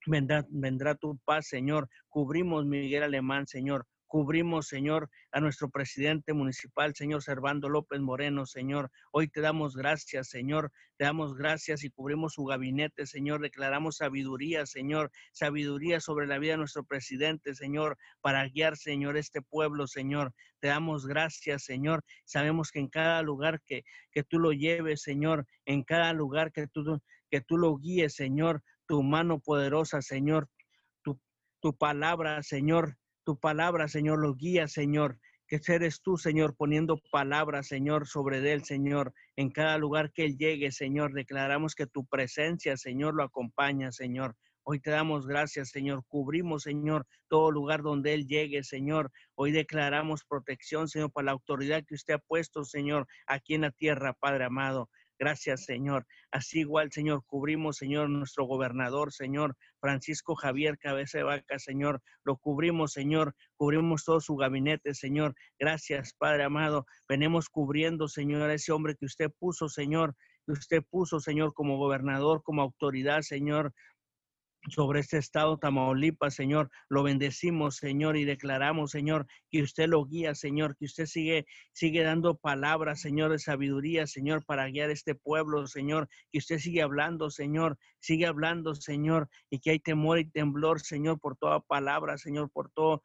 Speaker 2: Vendrá, vendrá tu paz, Señor. Cubrimos Miguel Alemán, Señor. Cubrimos, Señor, a nuestro presidente municipal, Señor Servando López Moreno, Señor. Hoy te damos gracias, Señor. Te damos gracias y cubrimos su gabinete, Señor. Declaramos sabiduría, Señor. Sabiduría sobre la vida de nuestro presidente, Señor, para guiar, Señor, este pueblo, Señor. Te damos gracias, Señor. Sabemos que en cada lugar que, que tú lo lleves, Señor, en cada lugar que tú, que tú lo guíes, Señor, tu mano poderosa, Señor, tu, tu palabra, Señor, tu palabra, Señor, lo guía, Señor. Que eres tú, Señor, poniendo palabras, Señor, sobre él, Señor, en cada lugar que él llegue, Señor. Declaramos que tu presencia, Señor, lo acompaña, Señor. Hoy te damos gracias, Señor. Cubrimos, Señor, todo lugar donde Él llegue, Señor. Hoy declaramos protección, Señor, para la autoridad que usted ha puesto, Señor, aquí en la tierra, Padre amado. Gracias, Señor. Así igual, Señor, cubrimos, Señor, nuestro gobernador, Señor, Francisco Javier Cabeza de Vaca, Señor. Lo cubrimos, Señor. Cubrimos todo su gabinete, Señor. Gracias, Padre amado. Venimos cubriendo, Señor, a ese hombre que usted puso, Señor, que usted puso, Señor, como gobernador, como autoridad, Señor sobre este estado Tamaulipas, Señor. Lo bendecimos, Señor, y declaramos, Señor, que usted lo guía, Señor, que usted sigue, sigue dando palabras, Señor, de sabiduría, Señor, para guiar este pueblo, Señor, que usted sigue hablando, Señor, sigue hablando, Señor, y que hay temor y temblor, Señor, por toda palabra, Señor, por todo.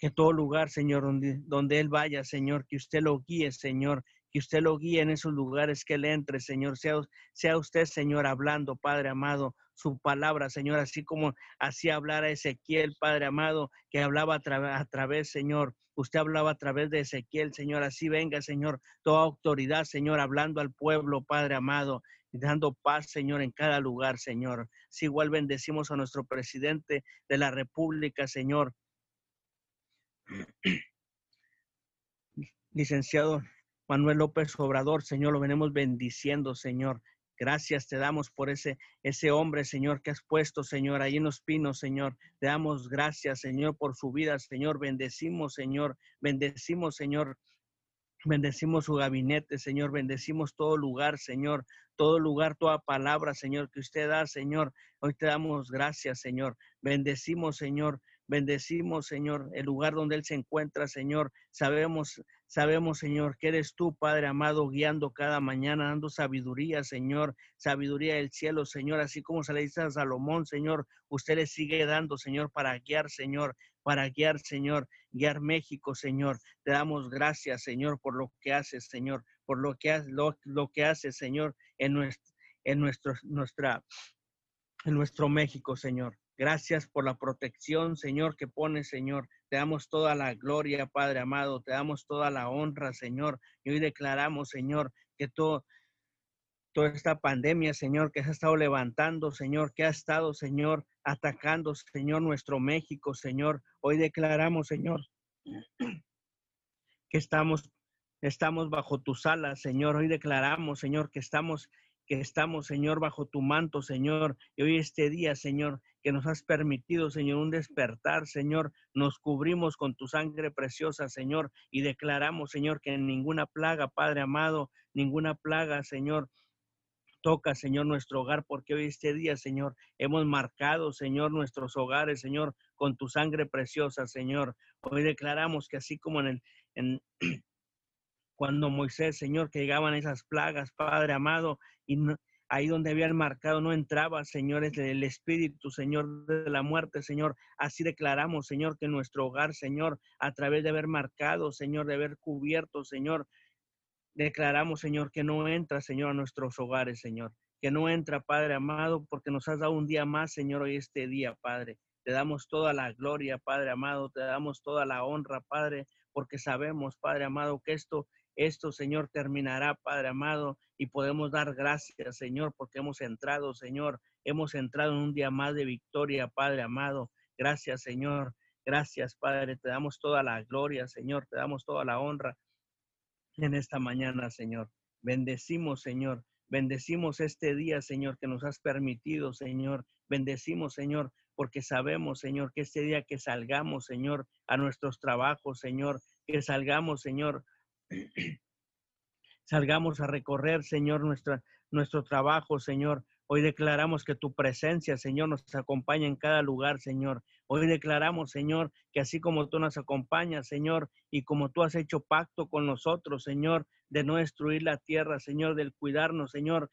Speaker 2: que todo lugar, Señor, donde, donde Él vaya, Señor, que usted lo guíe, Señor, que usted lo guíe en esos lugares que Él entre, Señor. Sea, sea usted, Señor, hablando, Padre amado, su palabra, Señor, así como hacía hablar a Ezequiel, Padre amado, que hablaba a, a través, Señor. Usted hablaba a través de Ezequiel, Señor. Así venga, Señor, toda autoridad, Señor, hablando al pueblo, Padre amado, dando paz, Señor, en cada lugar, Señor. Si igual bendecimos a nuestro presidente de la República, Señor. Licenciado Manuel López Obrador, Señor, lo venimos bendiciendo, Señor. Gracias te damos por ese, ese hombre, Señor, que has puesto, Señor, ahí en los pinos, Señor. Te damos gracias, Señor, por su vida, Señor. Bendecimos, Señor. Bendecimos, Señor. Bendecimos su gabinete, Señor. Bendecimos todo lugar, Señor. Todo lugar, toda palabra, Señor, que usted da, Señor. Hoy te damos gracias, Señor. Bendecimos, Señor. Bendecimos, Señor, el lugar donde Él se encuentra, Señor. Sabemos, sabemos, Señor, que eres tú, Padre amado, guiando cada mañana, dando sabiduría, Señor, sabiduría del cielo, Señor, así como se le dice a Salomón, Señor, usted le sigue dando, Señor, para guiar, Señor, para guiar, Señor, guiar México, Señor. Te damos gracias, Señor, por lo que haces, Señor, por lo que, lo, lo que haces, Señor, en nuestro, en nuestro, nuestra, en nuestro México, Señor. Gracias por la protección, Señor, que pones, Señor. Te damos toda la gloria, Padre amado. Te damos toda la honra, Señor. Y hoy declaramos, Señor, que todo, toda esta pandemia, Señor, que se ha estado levantando, Señor, que ha estado, Señor, atacando, Señor, nuestro México, Señor. Hoy declaramos, Señor, que estamos, estamos bajo tus alas, Señor. Hoy declaramos, Señor, que estamos que estamos, Señor, bajo tu manto, Señor. Y hoy este día, Señor, que nos has permitido, Señor, un despertar, Señor, nos cubrimos con tu sangre preciosa, Señor, y declaramos, Señor, que en ninguna plaga, Padre amado, ninguna plaga, Señor, toca, Señor, nuestro hogar, porque hoy este día, Señor, hemos marcado, Señor, nuestros hogares, Señor, con tu sangre preciosa, Señor. Hoy declaramos que así como en el, en, cuando Moisés, Señor, que llegaban esas plagas, Padre amado, y ahí donde habían marcado no entraba, Señor, el Espíritu, Señor, de la muerte, Señor. Así declaramos, Señor, que nuestro hogar, Señor, a través de haber marcado, Señor, de haber cubierto, Señor, declaramos, Señor, que no entra, Señor, a nuestros hogares, Señor. Que no entra, Padre amado, porque nos has dado un día más, Señor, hoy este día, Padre. Te damos toda la gloria, Padre amado, te damos toda la honra, Padre, porque sabemos, Padre amado, que esto esto, Señor, terminará, Padre amado, y podemos dar gracias, Señor, porque hemos entrado, Señor, hemos entrado en un día más de victoria, Padre amado. Gracias, Señor. Gracias, Padre. Te damos toda la gloria, Señor. Te damos toda la honra en esta mañana, Señor. Bendecimos, Señor. Bendecimos este día, Señor, que nos has permitido, Señor. Bendecimos, Señor, porque sabemos, Señor, que este día que salgamos, Señor, a nuestros trabajos, Señor, que salgamos, Señor, Salgamos a recorrer, Señor, nuestro trabajo, Señor. Hoy declaramos que tu presencia, Señor, nos acompaña en cada lugar, Señor. Hoy declaramos, Señor, que así como tú nos acompañas, Señor, y como tú has hecho pacto con nosotros, Señor, de no destruir la tierra, Señor, del cuidarnos, Señor,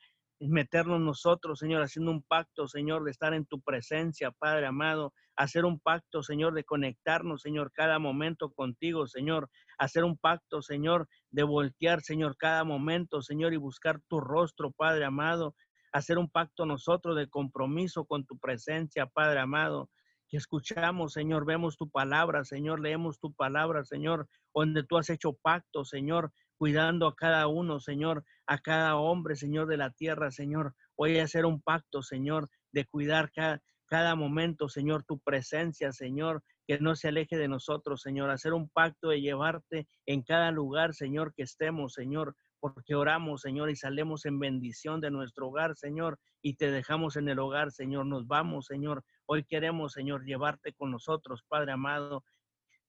Speaker 2: meternos nosotros, Señor, haciendo un pacto, Señor, de estar en tu presencia, Padre amado, hacer un pacto, Señor, de conectarnos, Señor, cada momento contigo, Señor, hacer un pacto, Señor, de voltear, Señor, cada momento, Señor, y buscar tu rostro, Padre amado, hacer un pacto nosotros de compromiso con tu presencia, Padre amado, que escuchamos, Señor, vemos tu palabra, Señor, leemos tu palabra, Señor, donde tú has hecho pacto, Señor, cuidando a cada uno, Señor, a cada hombre, Señor, de la tierra, Señor. Voy a hacer un pacto, Señor, de cuidar cada, cada momento, Señor, tu presencia, Señor, que no se aleje de nosotros, Señor. Hacer un pacto de llevarte en cada lugar, Señor, que estemos, Señor, porque oramos, Señor, y salemos en bendición de nuestro hogar, Señor, y te dejamos en el hogar, Señor. Nos vamos, Señor. Hoy queremos, Señor, llevarte con nosotros, Padre amado,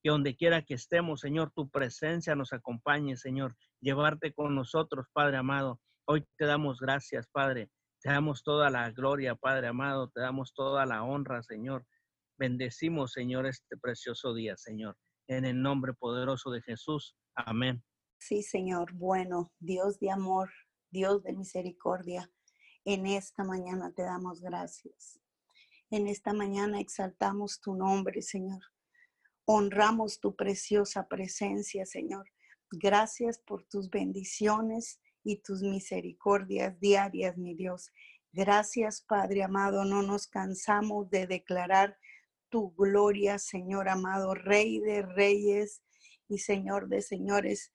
Speaker 2: que donde quiera que estemos, Señor, tu presencia nos acompañe, Señor. Llevarte con nosotros, Padre amado. Hoy te damos gracias, Padre. Te damos toda la gloria, Padre amado. Te damos toda la honra, Señor. Bendecimos, Señor, este precioso día, Señor. En el nombre poderoso de Jesús. Amén.
Speaker 3: Sí, Señor. Bueno, Dios de amor, Dios de misericordia, en esta mañana te damos gracias. En esta mañana exaltamos tu nombre, Señor. Honramos tu preciosa presencia, Señor. Gracias por tus bendiciones y tus misericordias diarias, mi Dios. Gracias, Padre amado. No nos cansamos de declarar tu gloria, Señor amado, Rey de reyes y Señor de señores.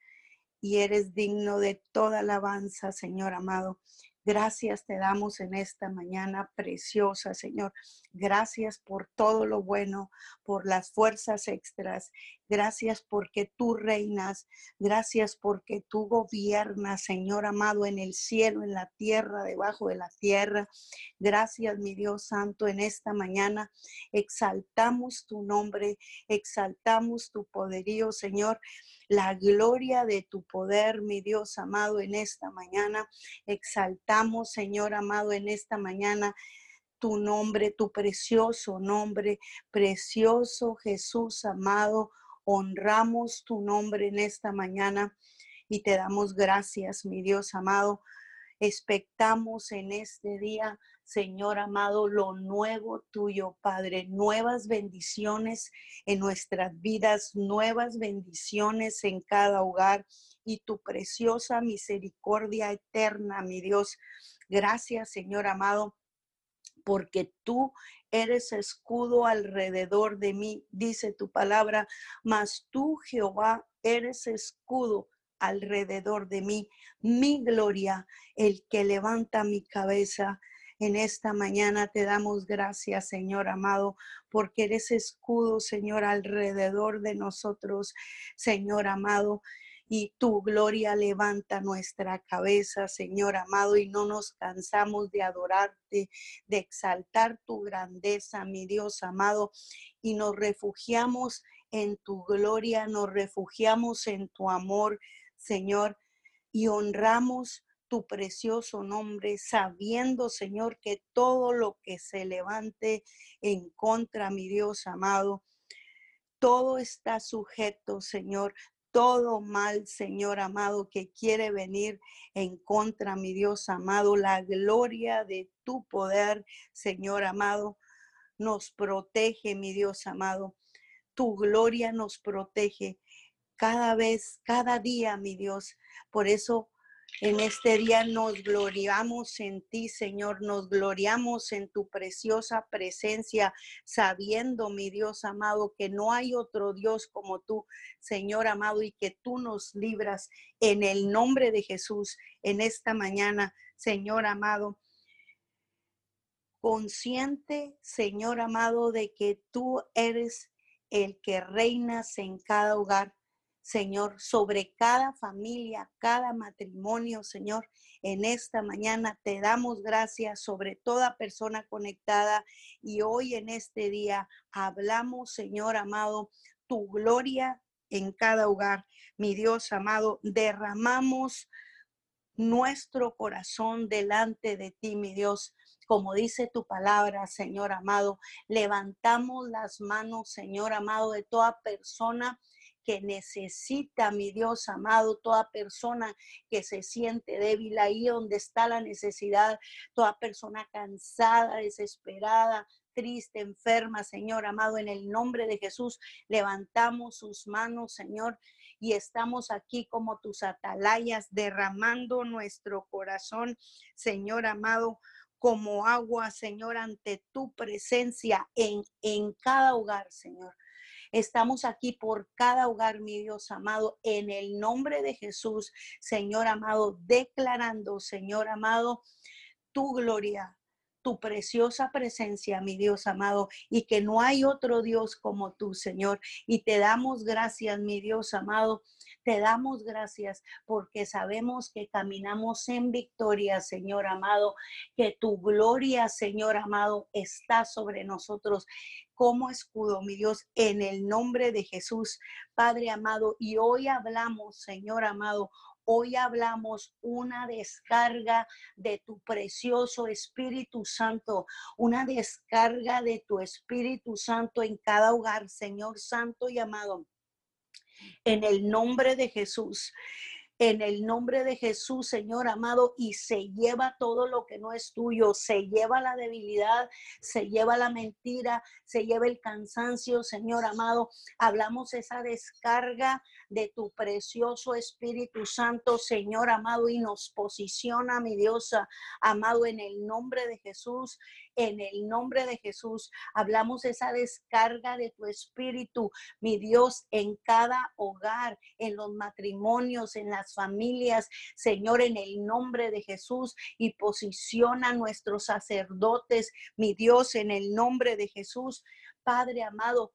Speaker 3: Y eres digno de toda alabanza, Señor amado. Gracias te damos en esta mañana preciosa, Señor. Gracias por todo lo bueno, por las fuerzas extras. Gracias porque tú reinas. Gracias porque tú gobiernas, Señor amado, en el cielo, en la tierra, debajo de la tierra. Gracias, mi Dios Santo, en esta mañana. Exaltamos tu nombre, exaltamos tu poderío, Señor la gloria de tu poder, mi Dios amado, en esta mañana. Exaltamos, Señor amado, en esta mañana tu nombre, tu precioso nombre, precioso Jesús amado. Honramos tu nombre en esta mañana y te damos gracias, mi Dios amado. Expectamos en este día Señor amado, lo nuevo tuyo, Padre, nuevas bendiciones en nuestras vidas, nuevas bendiciones en cada hogar y tu preciosa misericordia eterna, mi Dios. Gracias, Señor amado, porque tú eres escudo alrededor de mí, dice tu palabra, mas tú, Jehová, eres escudo alrededor de mí, mi gloria, el que levanta mi cabeza. En esta mañana te damos gracias, Señor amado, porque eres escudo, Señor, alrededor de nosotros, Señor amado y tu gloria levanta nuestra cabeza, Señor amado, y no nos cansamos de adorarte, de exaltar tu grandeza, mi Dios amado, y nos refugiamos en tu gloria, nos refugiamos en tu amor, Señor, y honramos tu precioso nombre, sabiendo, Señor, que todo lo que se levante en contra, mi Dios amado, todo está sujeto, Señor, todo mal, Señor amado, que quiere venir en contra, mi Dios amado, la gloria de tu poder, Señor amado, nos protege, mi Dios amado. Tu gloria nos protege cada vez, cada día, mi Dios. Por eso en este día nos gloriamos en ti, Señor, nos gloriamos en tu preciosa presencia, sabiendo, mi Dios amado, que no hay otro Dios como tú, Señor amado, y que tú nos libras en el nombre de Jesús en esta mañana, Señor amado. Consciente, Señor amado, de que tú eres el que reinas en cada hogar Señor, sobre cada familia, cada matrimonio, Señor. En esta mañana te damos gracias sobre toda persona conectada y hoy en este día hablamos, Señor amado, tu gloria en cada hogar. Mi Dios amado, derramamos nuestro corazón delante de ti, mi Dios. Como dice tu palabra, Señor amado, levantamos las manos, Señor amado, de toda persona que necesita, mi Dios amado, toda persona que se siente débil ahí donde está la necesidad, toda persona cansada, desesperada, triste, enferma, Señor amado, en el nombre de Jesús, levantamos sus manos, Señor, y estamos aquí como tus atalayas, derramando nuestro corazón, Señor amado, como agua, Señor, ante tu presencia en, en cada hogar, Señor. Estamos aquí por cada hogar, mi Dios amado, en el nombre de Jesús, Señor amado, declarando, Señor amado, tu gloria, tu preciosa presencia, mi Dios amado, y que no hay otro Dios como tú, Señor. Y te damos gracias, mi Dios amado. Te damos gracias porque sabemos que caminamos en victoria, Señor amado, que tu gloria, Señor amado, está sobre nosotros como escudo, mi Dios, en el nombre de Jesús, Padre amado. Y hoy hablamos, Señor amado, Hoy hablamos una descarga de tu precioso Espíritu Santo, una descarga de tu Espíritu Santo en cada hogar, Señor Santo y amado. En el nombre de Jesús en el nombre de Jesús, Señor amado, y se lleva todo lo que no es tuyo, se lleva la debilidad, se lleva la mentira, se lleva el cansancio, Señor amado. Hablamos esa descarga de tu precioso Espíritu Santo, Señor amado, y nos posiciona, mi Dios amado, en el nombre de Jesús en el nombre de Jesús. Hablamos esa descarga de tu espíritu, mi Dios, en cada hogar, en los matrimonios, en las familias, Señor, en el nombre de Jesús. Y posiciona nuestros sacerdotes, mi Dios, en el nombre de Jesús. Padre amado,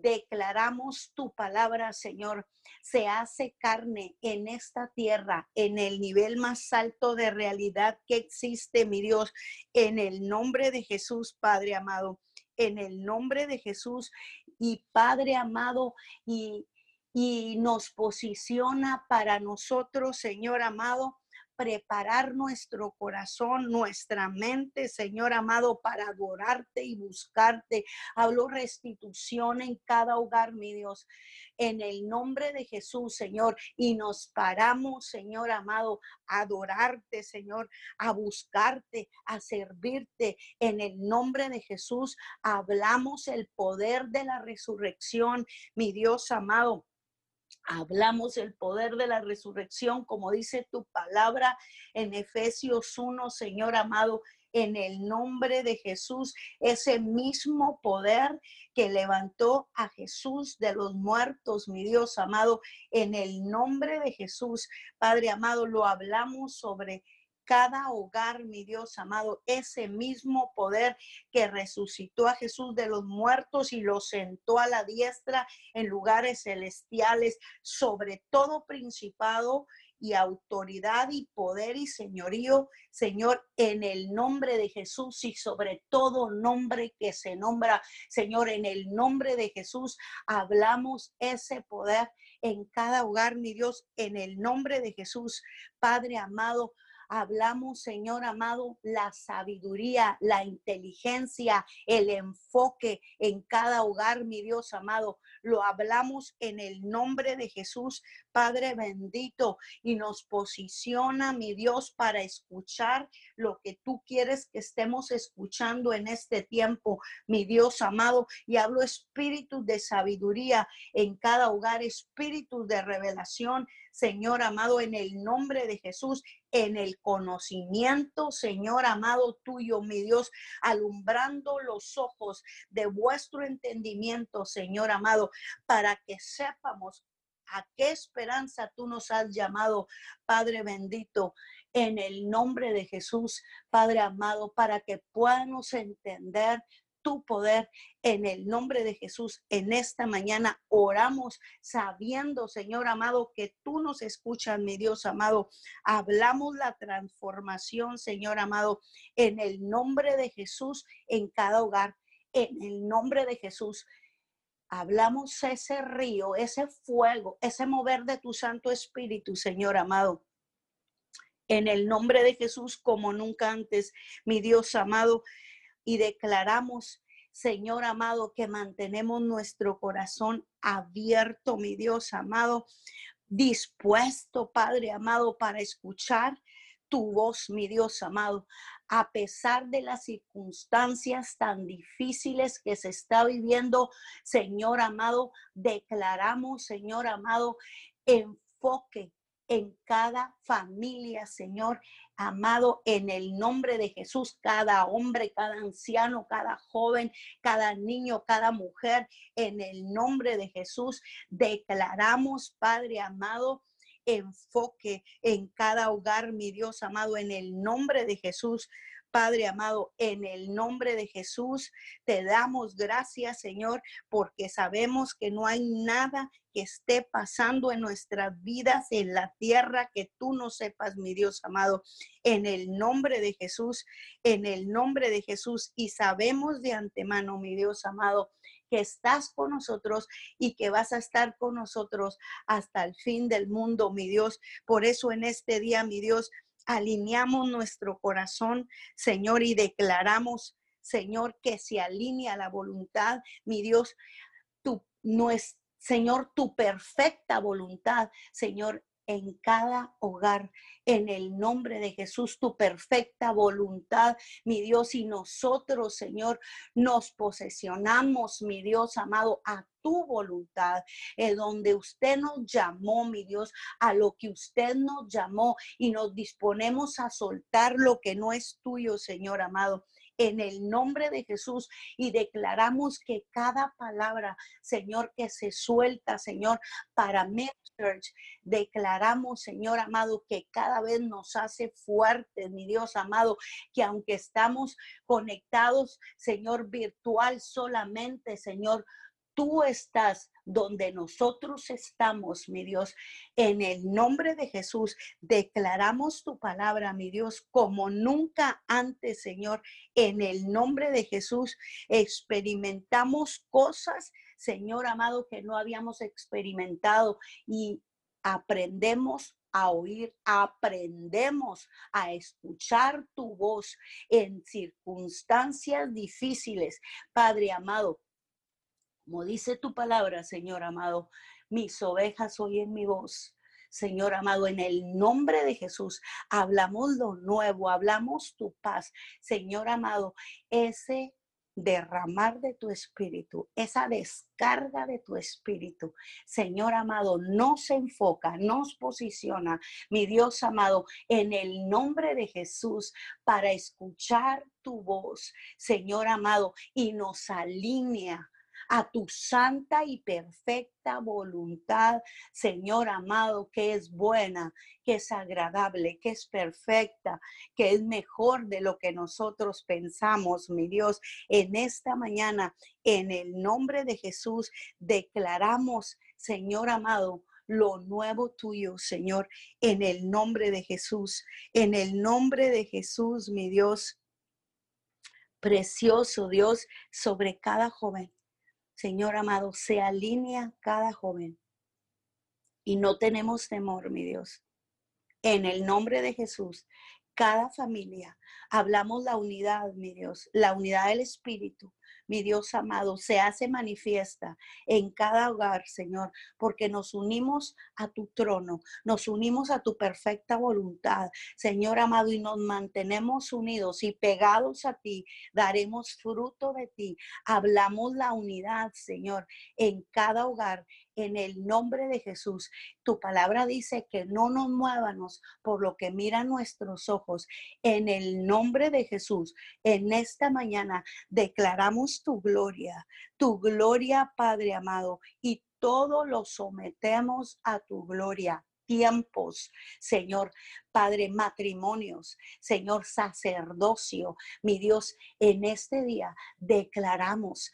Speaker 3: declaramos tu palabra, Señor, se hace carne en esta tierra, en el nivel más alto de realidad que existe, mi Dios, en el nombre de Jesús, Padre amado, en el nombre de Jesús y Padre amado, y, y nos posiciona para nosotros, Señor amado, preparar nuestro corazón, nuestra mente, Señor amado, para adorarte y buscarte. Hablo restitución en cada hogar, mi Dios, en el nombre de Jesús, Señor. Y nos paramos, Señor amado, a adorarte, Señor, a buscarte, a servirte. En el nombre de Jesús, hablamos el poder de la resurrección, mi Dios amado Hablamos el poder de la resurrección, como dice tu palabra en Efesios 1, Señor amado, en el nombre de Jesús, ese mismo poder que levantó a Jesús de los muertos, mi Dios amado, en el nombre de Jesús, Padre amado, lo hablamos sobre cada hogar, mi Dios amado, ese mismo poder que resucitó a Jesús de los muertos y lo sentó a la diestra en lugares celestiales, sobre todo principado y autoridad y poder y señorío, Señor, en el nombre de Jesús y sobre todo nombre que se nombra, Señor, en el nombre de Jesús hablamos ese poder en cada hogar, mi Dios, en el nombre de Jesús, Padre amado. Hablamos, Señor amado, la sabiduría, la inteligencia, el enfoque en cada hogar, mi Dios amado. Lo hablamos en el nombre de Jesús, Padre bendito, y nos posiciona, mi Dios, para escuchar lo que tú quieres que estemos escuchando en este tiempo, mi Dios amado. Y hablo espíritu de sabiduría en cada hogar, espíritu de revelación, Señor amado, en el nombre de Jesús, en el conocimiento, Señor amado tuyo, mi Dios, alumbrando los ojos de vuestro entendimiento, Señor amado, para que sepamos a qué esperanza tú nos has llamado, Padre bendito, en el nombre de Jesús, Padre amado, para que podamos entender tu poder en el nombre de Jesús. En esta mañana oramos sabiendo, Señor amado, que tú nos escuchas, mi Dios amado. Hablamos la transformación, Señor amado, en el nombre de Jesús en cada hogar. En el nombre de Jesús, hablamos ese río, ese fuego, ese mover de tu Santo Espíritu, Señor amado. En el nombre de Jesús, como nunca antes, mi Dios amado, y declaramos, Señor amado, que mantenemos nuestro corazón abierto, mi Dios amado, dispuesto, Padre amado, para escuchar tu voz, mi Dios amado, a pesar de las circunstancias tan difíciles que se está viviendo, Señor amado, declaramos, Señor amado, enfoque en cada familia, Señor, amado, en el nombre de Jesús, cada hombre, cada anciano, cada joven, cada niño, cada mujer, en el nombre de Jesús, declaramos, Padre amado, enfoque en cada hogar, mi Dios amado, en el nombre de Jesús. Padre amado, en el nombre de Jesús, te damos gracias, Señor, porque sabemos que no hay nada que esté pasando en nuestras vidas en la tierra que tú no sepas, mi Dios amado, en el nombre de Jesús, en el nombre de Jesús. Y sabemos de antemano, mi Dios amado, que estás con nosotros y que vas a estar con nosotros hasta el fin del mundo, mi Dios. Por eso en este día, mi Dios, alineamos nuestro corazón, Señor, y declaramos, Señor, que se alinea la voluntad, mi Dios, tu, nuestra Señor, tu perfecta voluntad, Señor, en cada hogar, en el nombre de Jesús, tu perfecta voluntad, mi Dios, y nosotros, Señor, nos posesionamos, mi Dios amado, a tu voluntad, en donde usted nos llamó, mi Dios, a lo que usted nos llamó y nos disponemos a soltar lo que no es tuyo, Señor amado en el nombre de Jesús y declaramos que cada palabra, Señor, que se suelta, Señor, para Church, declaramos, Señor amado, que cada vez nos hace fuertes, mi Dios amado, que aunque estamos conectados, Señor, virtual solamente, Señor, tú estás donde nosotros estamos, mi Dios. En el nombre de Jesús, declaramos tu palabra, mi Dios, como nunca antes, Señor. En el nombre de Jesús, experimentamos cosas, Señor amado, que no habíamos experimentado y aprendemos a oír, aprendemos a escuchar tu voz en circunstancias difíciles. Padre amado, como dice tu palabra, Señor amado, mis ovejas oyen mi voz. Señor amado, en el nombre de Jesús, hablamos lo nuevo, hablamos tu paz. Señor amado, ese derramar de tu espíritu, esa descarga de tu espíritu, Señor amado, nos enfoca, nos posiciona, mi Dios amado, en el nombre de Jesús para escuchar tu voz, Señor amado, y nos alinea a tu santa y perfecta voluntad, Señor amado, que es buena, que es agradable, que es perfecta, que es mejor de lo que nosotros pensamos, mi Dios. En esta mañana, en el nombre de Jesús, declaramos, Señor amado, lo nuevo tuyo, Señor, en el nombre de Jesús, en el nombre de Jesús, mi Dios. Precioso Dios, sobre cada joven, Señor amado, se alinea cada joven. Y no tenemos temor, mi Dios. En el nombre de Jesús, cada familia, hablamos la unidad, mi Dios, la unidad del Espíritu, mi Dios amado, se hace manifiesta en cada hogar, Señor, porque nos unimos a tu trono, nos unimos a tu perfecta voluntad, Señor amado, y nos mantenemos unidos y pegados a ti, daremos fruto de ti. Hablamos la unidad, Señor, en cada hogar, en el nombre de Jesús. Tu palabra dice que no nos muévanos por lo que miran nuestros ojos. En el nombre de Jesús, en esta mañana declaramos tu gloria, tu gloria, Padre amado, y todo lo sometemos a tu gloria tiempos, Señor Padre, matrimonios, Señor sacerdocio, mi Dios, en este día declaramos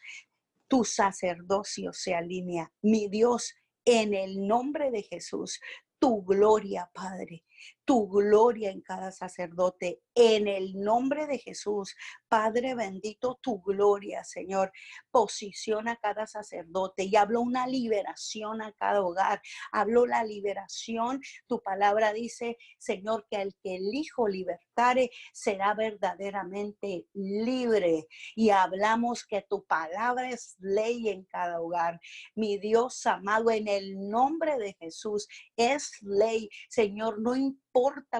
Speaker 3: tu sacerdocio se alinea. Mi Dios, en el nombre de Jesús, tu gloria, Padre, tu gloria en cada sacerdote, en el nombre de Jesús. Padre bendito, tu gloria, Señor, posiciona a cada sacerdote y hablo una liberación a cada hogar. Hablo la liberación. Tu palabra dice, Señor, que el que el Hijo libertare será verdaderamente libre. Y hablamos que tu palabra es ley en cada hogar. Mi Dios amado, en el nombre de Jesús es ley. Señor, no importa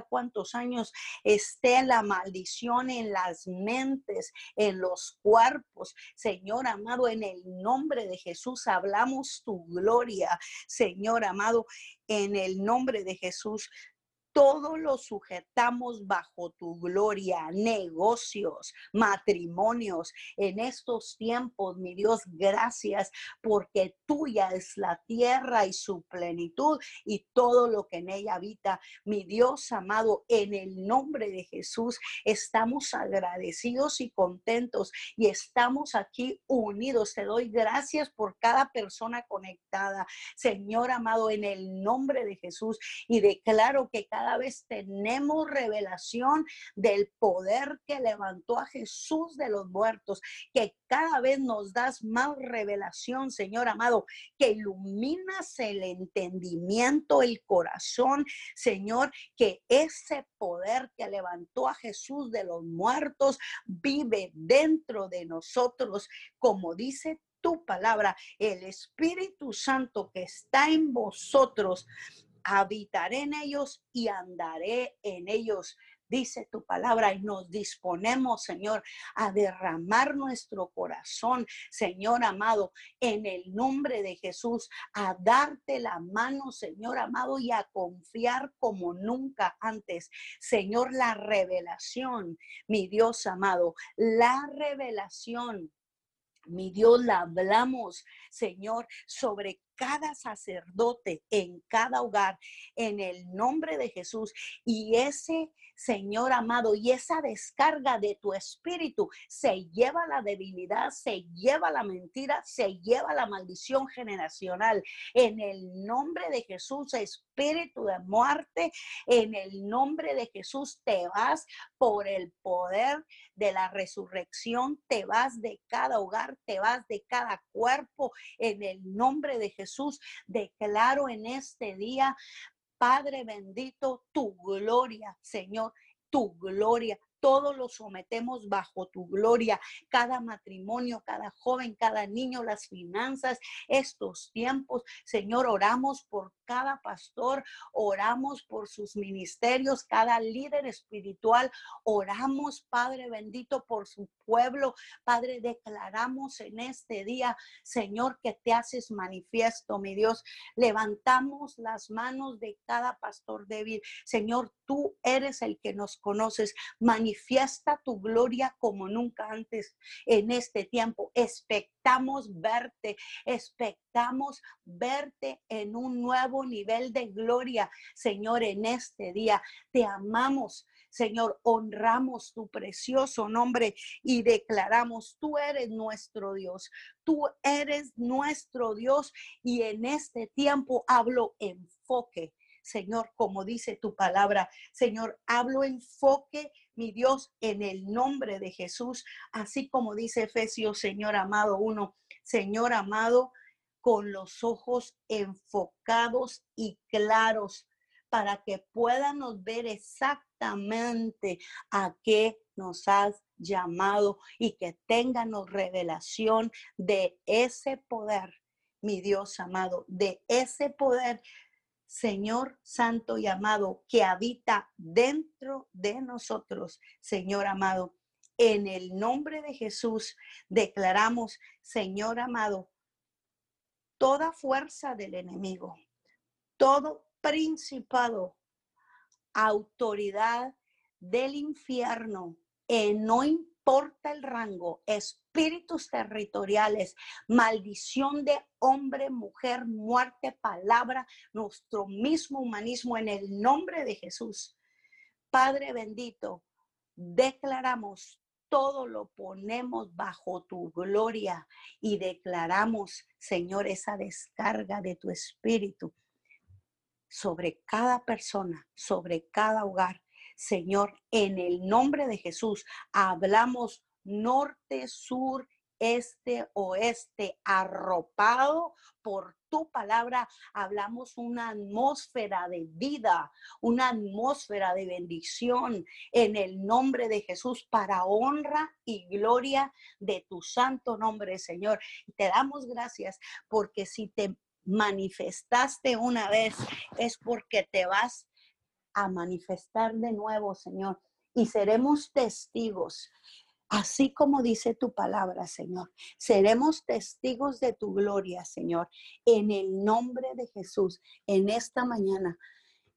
Speaker 3: cuántos años esté la maldición en las mentes, en los cuerpos. Señor amado, en el nombre de Jesús hablamos tu gloria. Señor amado, en el nombre de Jesús todo lo sujetamos bajo tu gloria, negocios, matrimonios. En estos tiempos, mi Dios, gracias porque tuya es la tierra y su plenitud y todo lo que en ella habita. Mi Dios amado, en el nombre de Jesús, estamos agradecidos y contentos y estamos aquí unidos. Te doy gracias por cada persona conectada. Señor amado, en el nombre de Jesús y declaro que cada cada vez tenemos revelación del poder que levantó a Jesús de los muertos, que cada vez nos das más revelación, Señor amado, que iluminas el entendimiento, el corazón, Señor, que ese poder que levantó a Jesús de los muertos vive dentro de nosotros, como dice tu palabra, el Espíritu Santo que está en vosotros habitaré en ellos y andaré en ellos. Dice tu palabra y nos disponemos, Señor, a derramar nuestro corazón, Señor amado, en el nombre de Jesús, a darte la mano, Señor amado, y a confiar como nunca antes. Señor, la revelación, mi Dios amado, la revelación mi Dios, la hablamos, Señor, sobre cada sacerdote en cada hogar en el nombre de Jesús. Y ese Señor amado, y esa descarga de tu espíritu se lleva la debilidad, se lleva la mentira, se lleva la maldición generacional. En el nombre de Jesús, espíritu de muerte, en el nombre de Jesús te vas por el poder de la resurrección, te vas de cada hogar, te vas de cada cuerpo. En el nombre de Jesús, declaro en este día Padre bendito, tu gloria, Señor, tu gloria. Todo lo sometemos bajo tu gloria. Cada matrimonio, cada joven, cada niño, las finanzas, estos tiempos. Señor, oramos por cada pastor, oramos por sus ministerios, cada líder espiritual, oramos, Padre bendito, por su pueblo. Padre, declaramos en este día, Señor, que te haces manifiesto, mi Dios. Levantamos las manos de cada pastor débil. Señor, tú eres el que nos conoces. Manifiesta tu gloria como nunca antes en este tiempo. Expectamos verte, expectamos verte en un nuevo nivel de gloria, Señor, en este día. Te amamos, Señor, honramos tu precioso nombre y declaramos, tú eres nuestro Dios, tú eres nuestro Dios y en este tiempo hablo enfoque. Señor, como dice tu palabra. Señor, hablo enfoque, mi Dios, en el nombre de Jesús, así como dice Efesios, Señor amado uno. Señor amado, con los ojos enfocados y claros para que puedan ver exactamente a qué nos has llamado y que tengan revelación de ese poder, mi Dios amado, de ese poder, Señor Santo y amado, que habita dentro de nosotros, Señor amado. En el nombre de Jesús declaramos, Señor amado, toda fuerza del enemigo, todo principado, autoridad del infierno, no importa el rango, espíritus territoriales, maldición de hombre, mujer, muerte, palabra, nuestro mismo humanismo en el nombre de Jesús. Padre bendito, declaramos todo lo ponemos bajo tu gloria y declaramos, Señor, esa descarga de tu espíritu sobre cada persona, sobre cada hogar. Señor, en el nombre de Jesús, hablamos norte, sur, este, oeste, arropado por tu palabra, hablamos una atmósfera de vida, una atmósfera de bendición en el nombre de Jesús para honra y gloria de tu santo nombre, Señor. te damos gracias porque si te manifestaste una vez es porque te vas a manifestar de nuevo, Señor. Y seremos testigos Así como dice tu palabra, Señor, seremos testigos de tu gloria, Señor, en el nombre de Jesús, en esta mañana.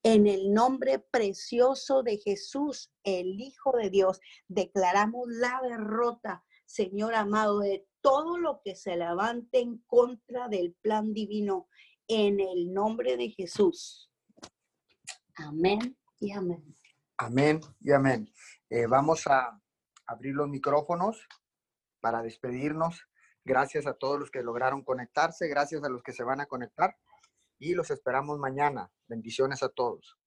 Speaker 3: En el nombre precioso de Jesús, el Hijo de Dios, declaramos la derrota, Señor amado, de todo lo que se levante en contra del plan divino. En el nombre de Jesús. Amén y amén.
Speaker 1: Amén y amén. Eh, vamos a abrir los micrófonos para despedirnos. Gracias a todos los que lograron conectarse, gracias a los que se van a conectar y los esperamos mañana. Bendiciones a todos.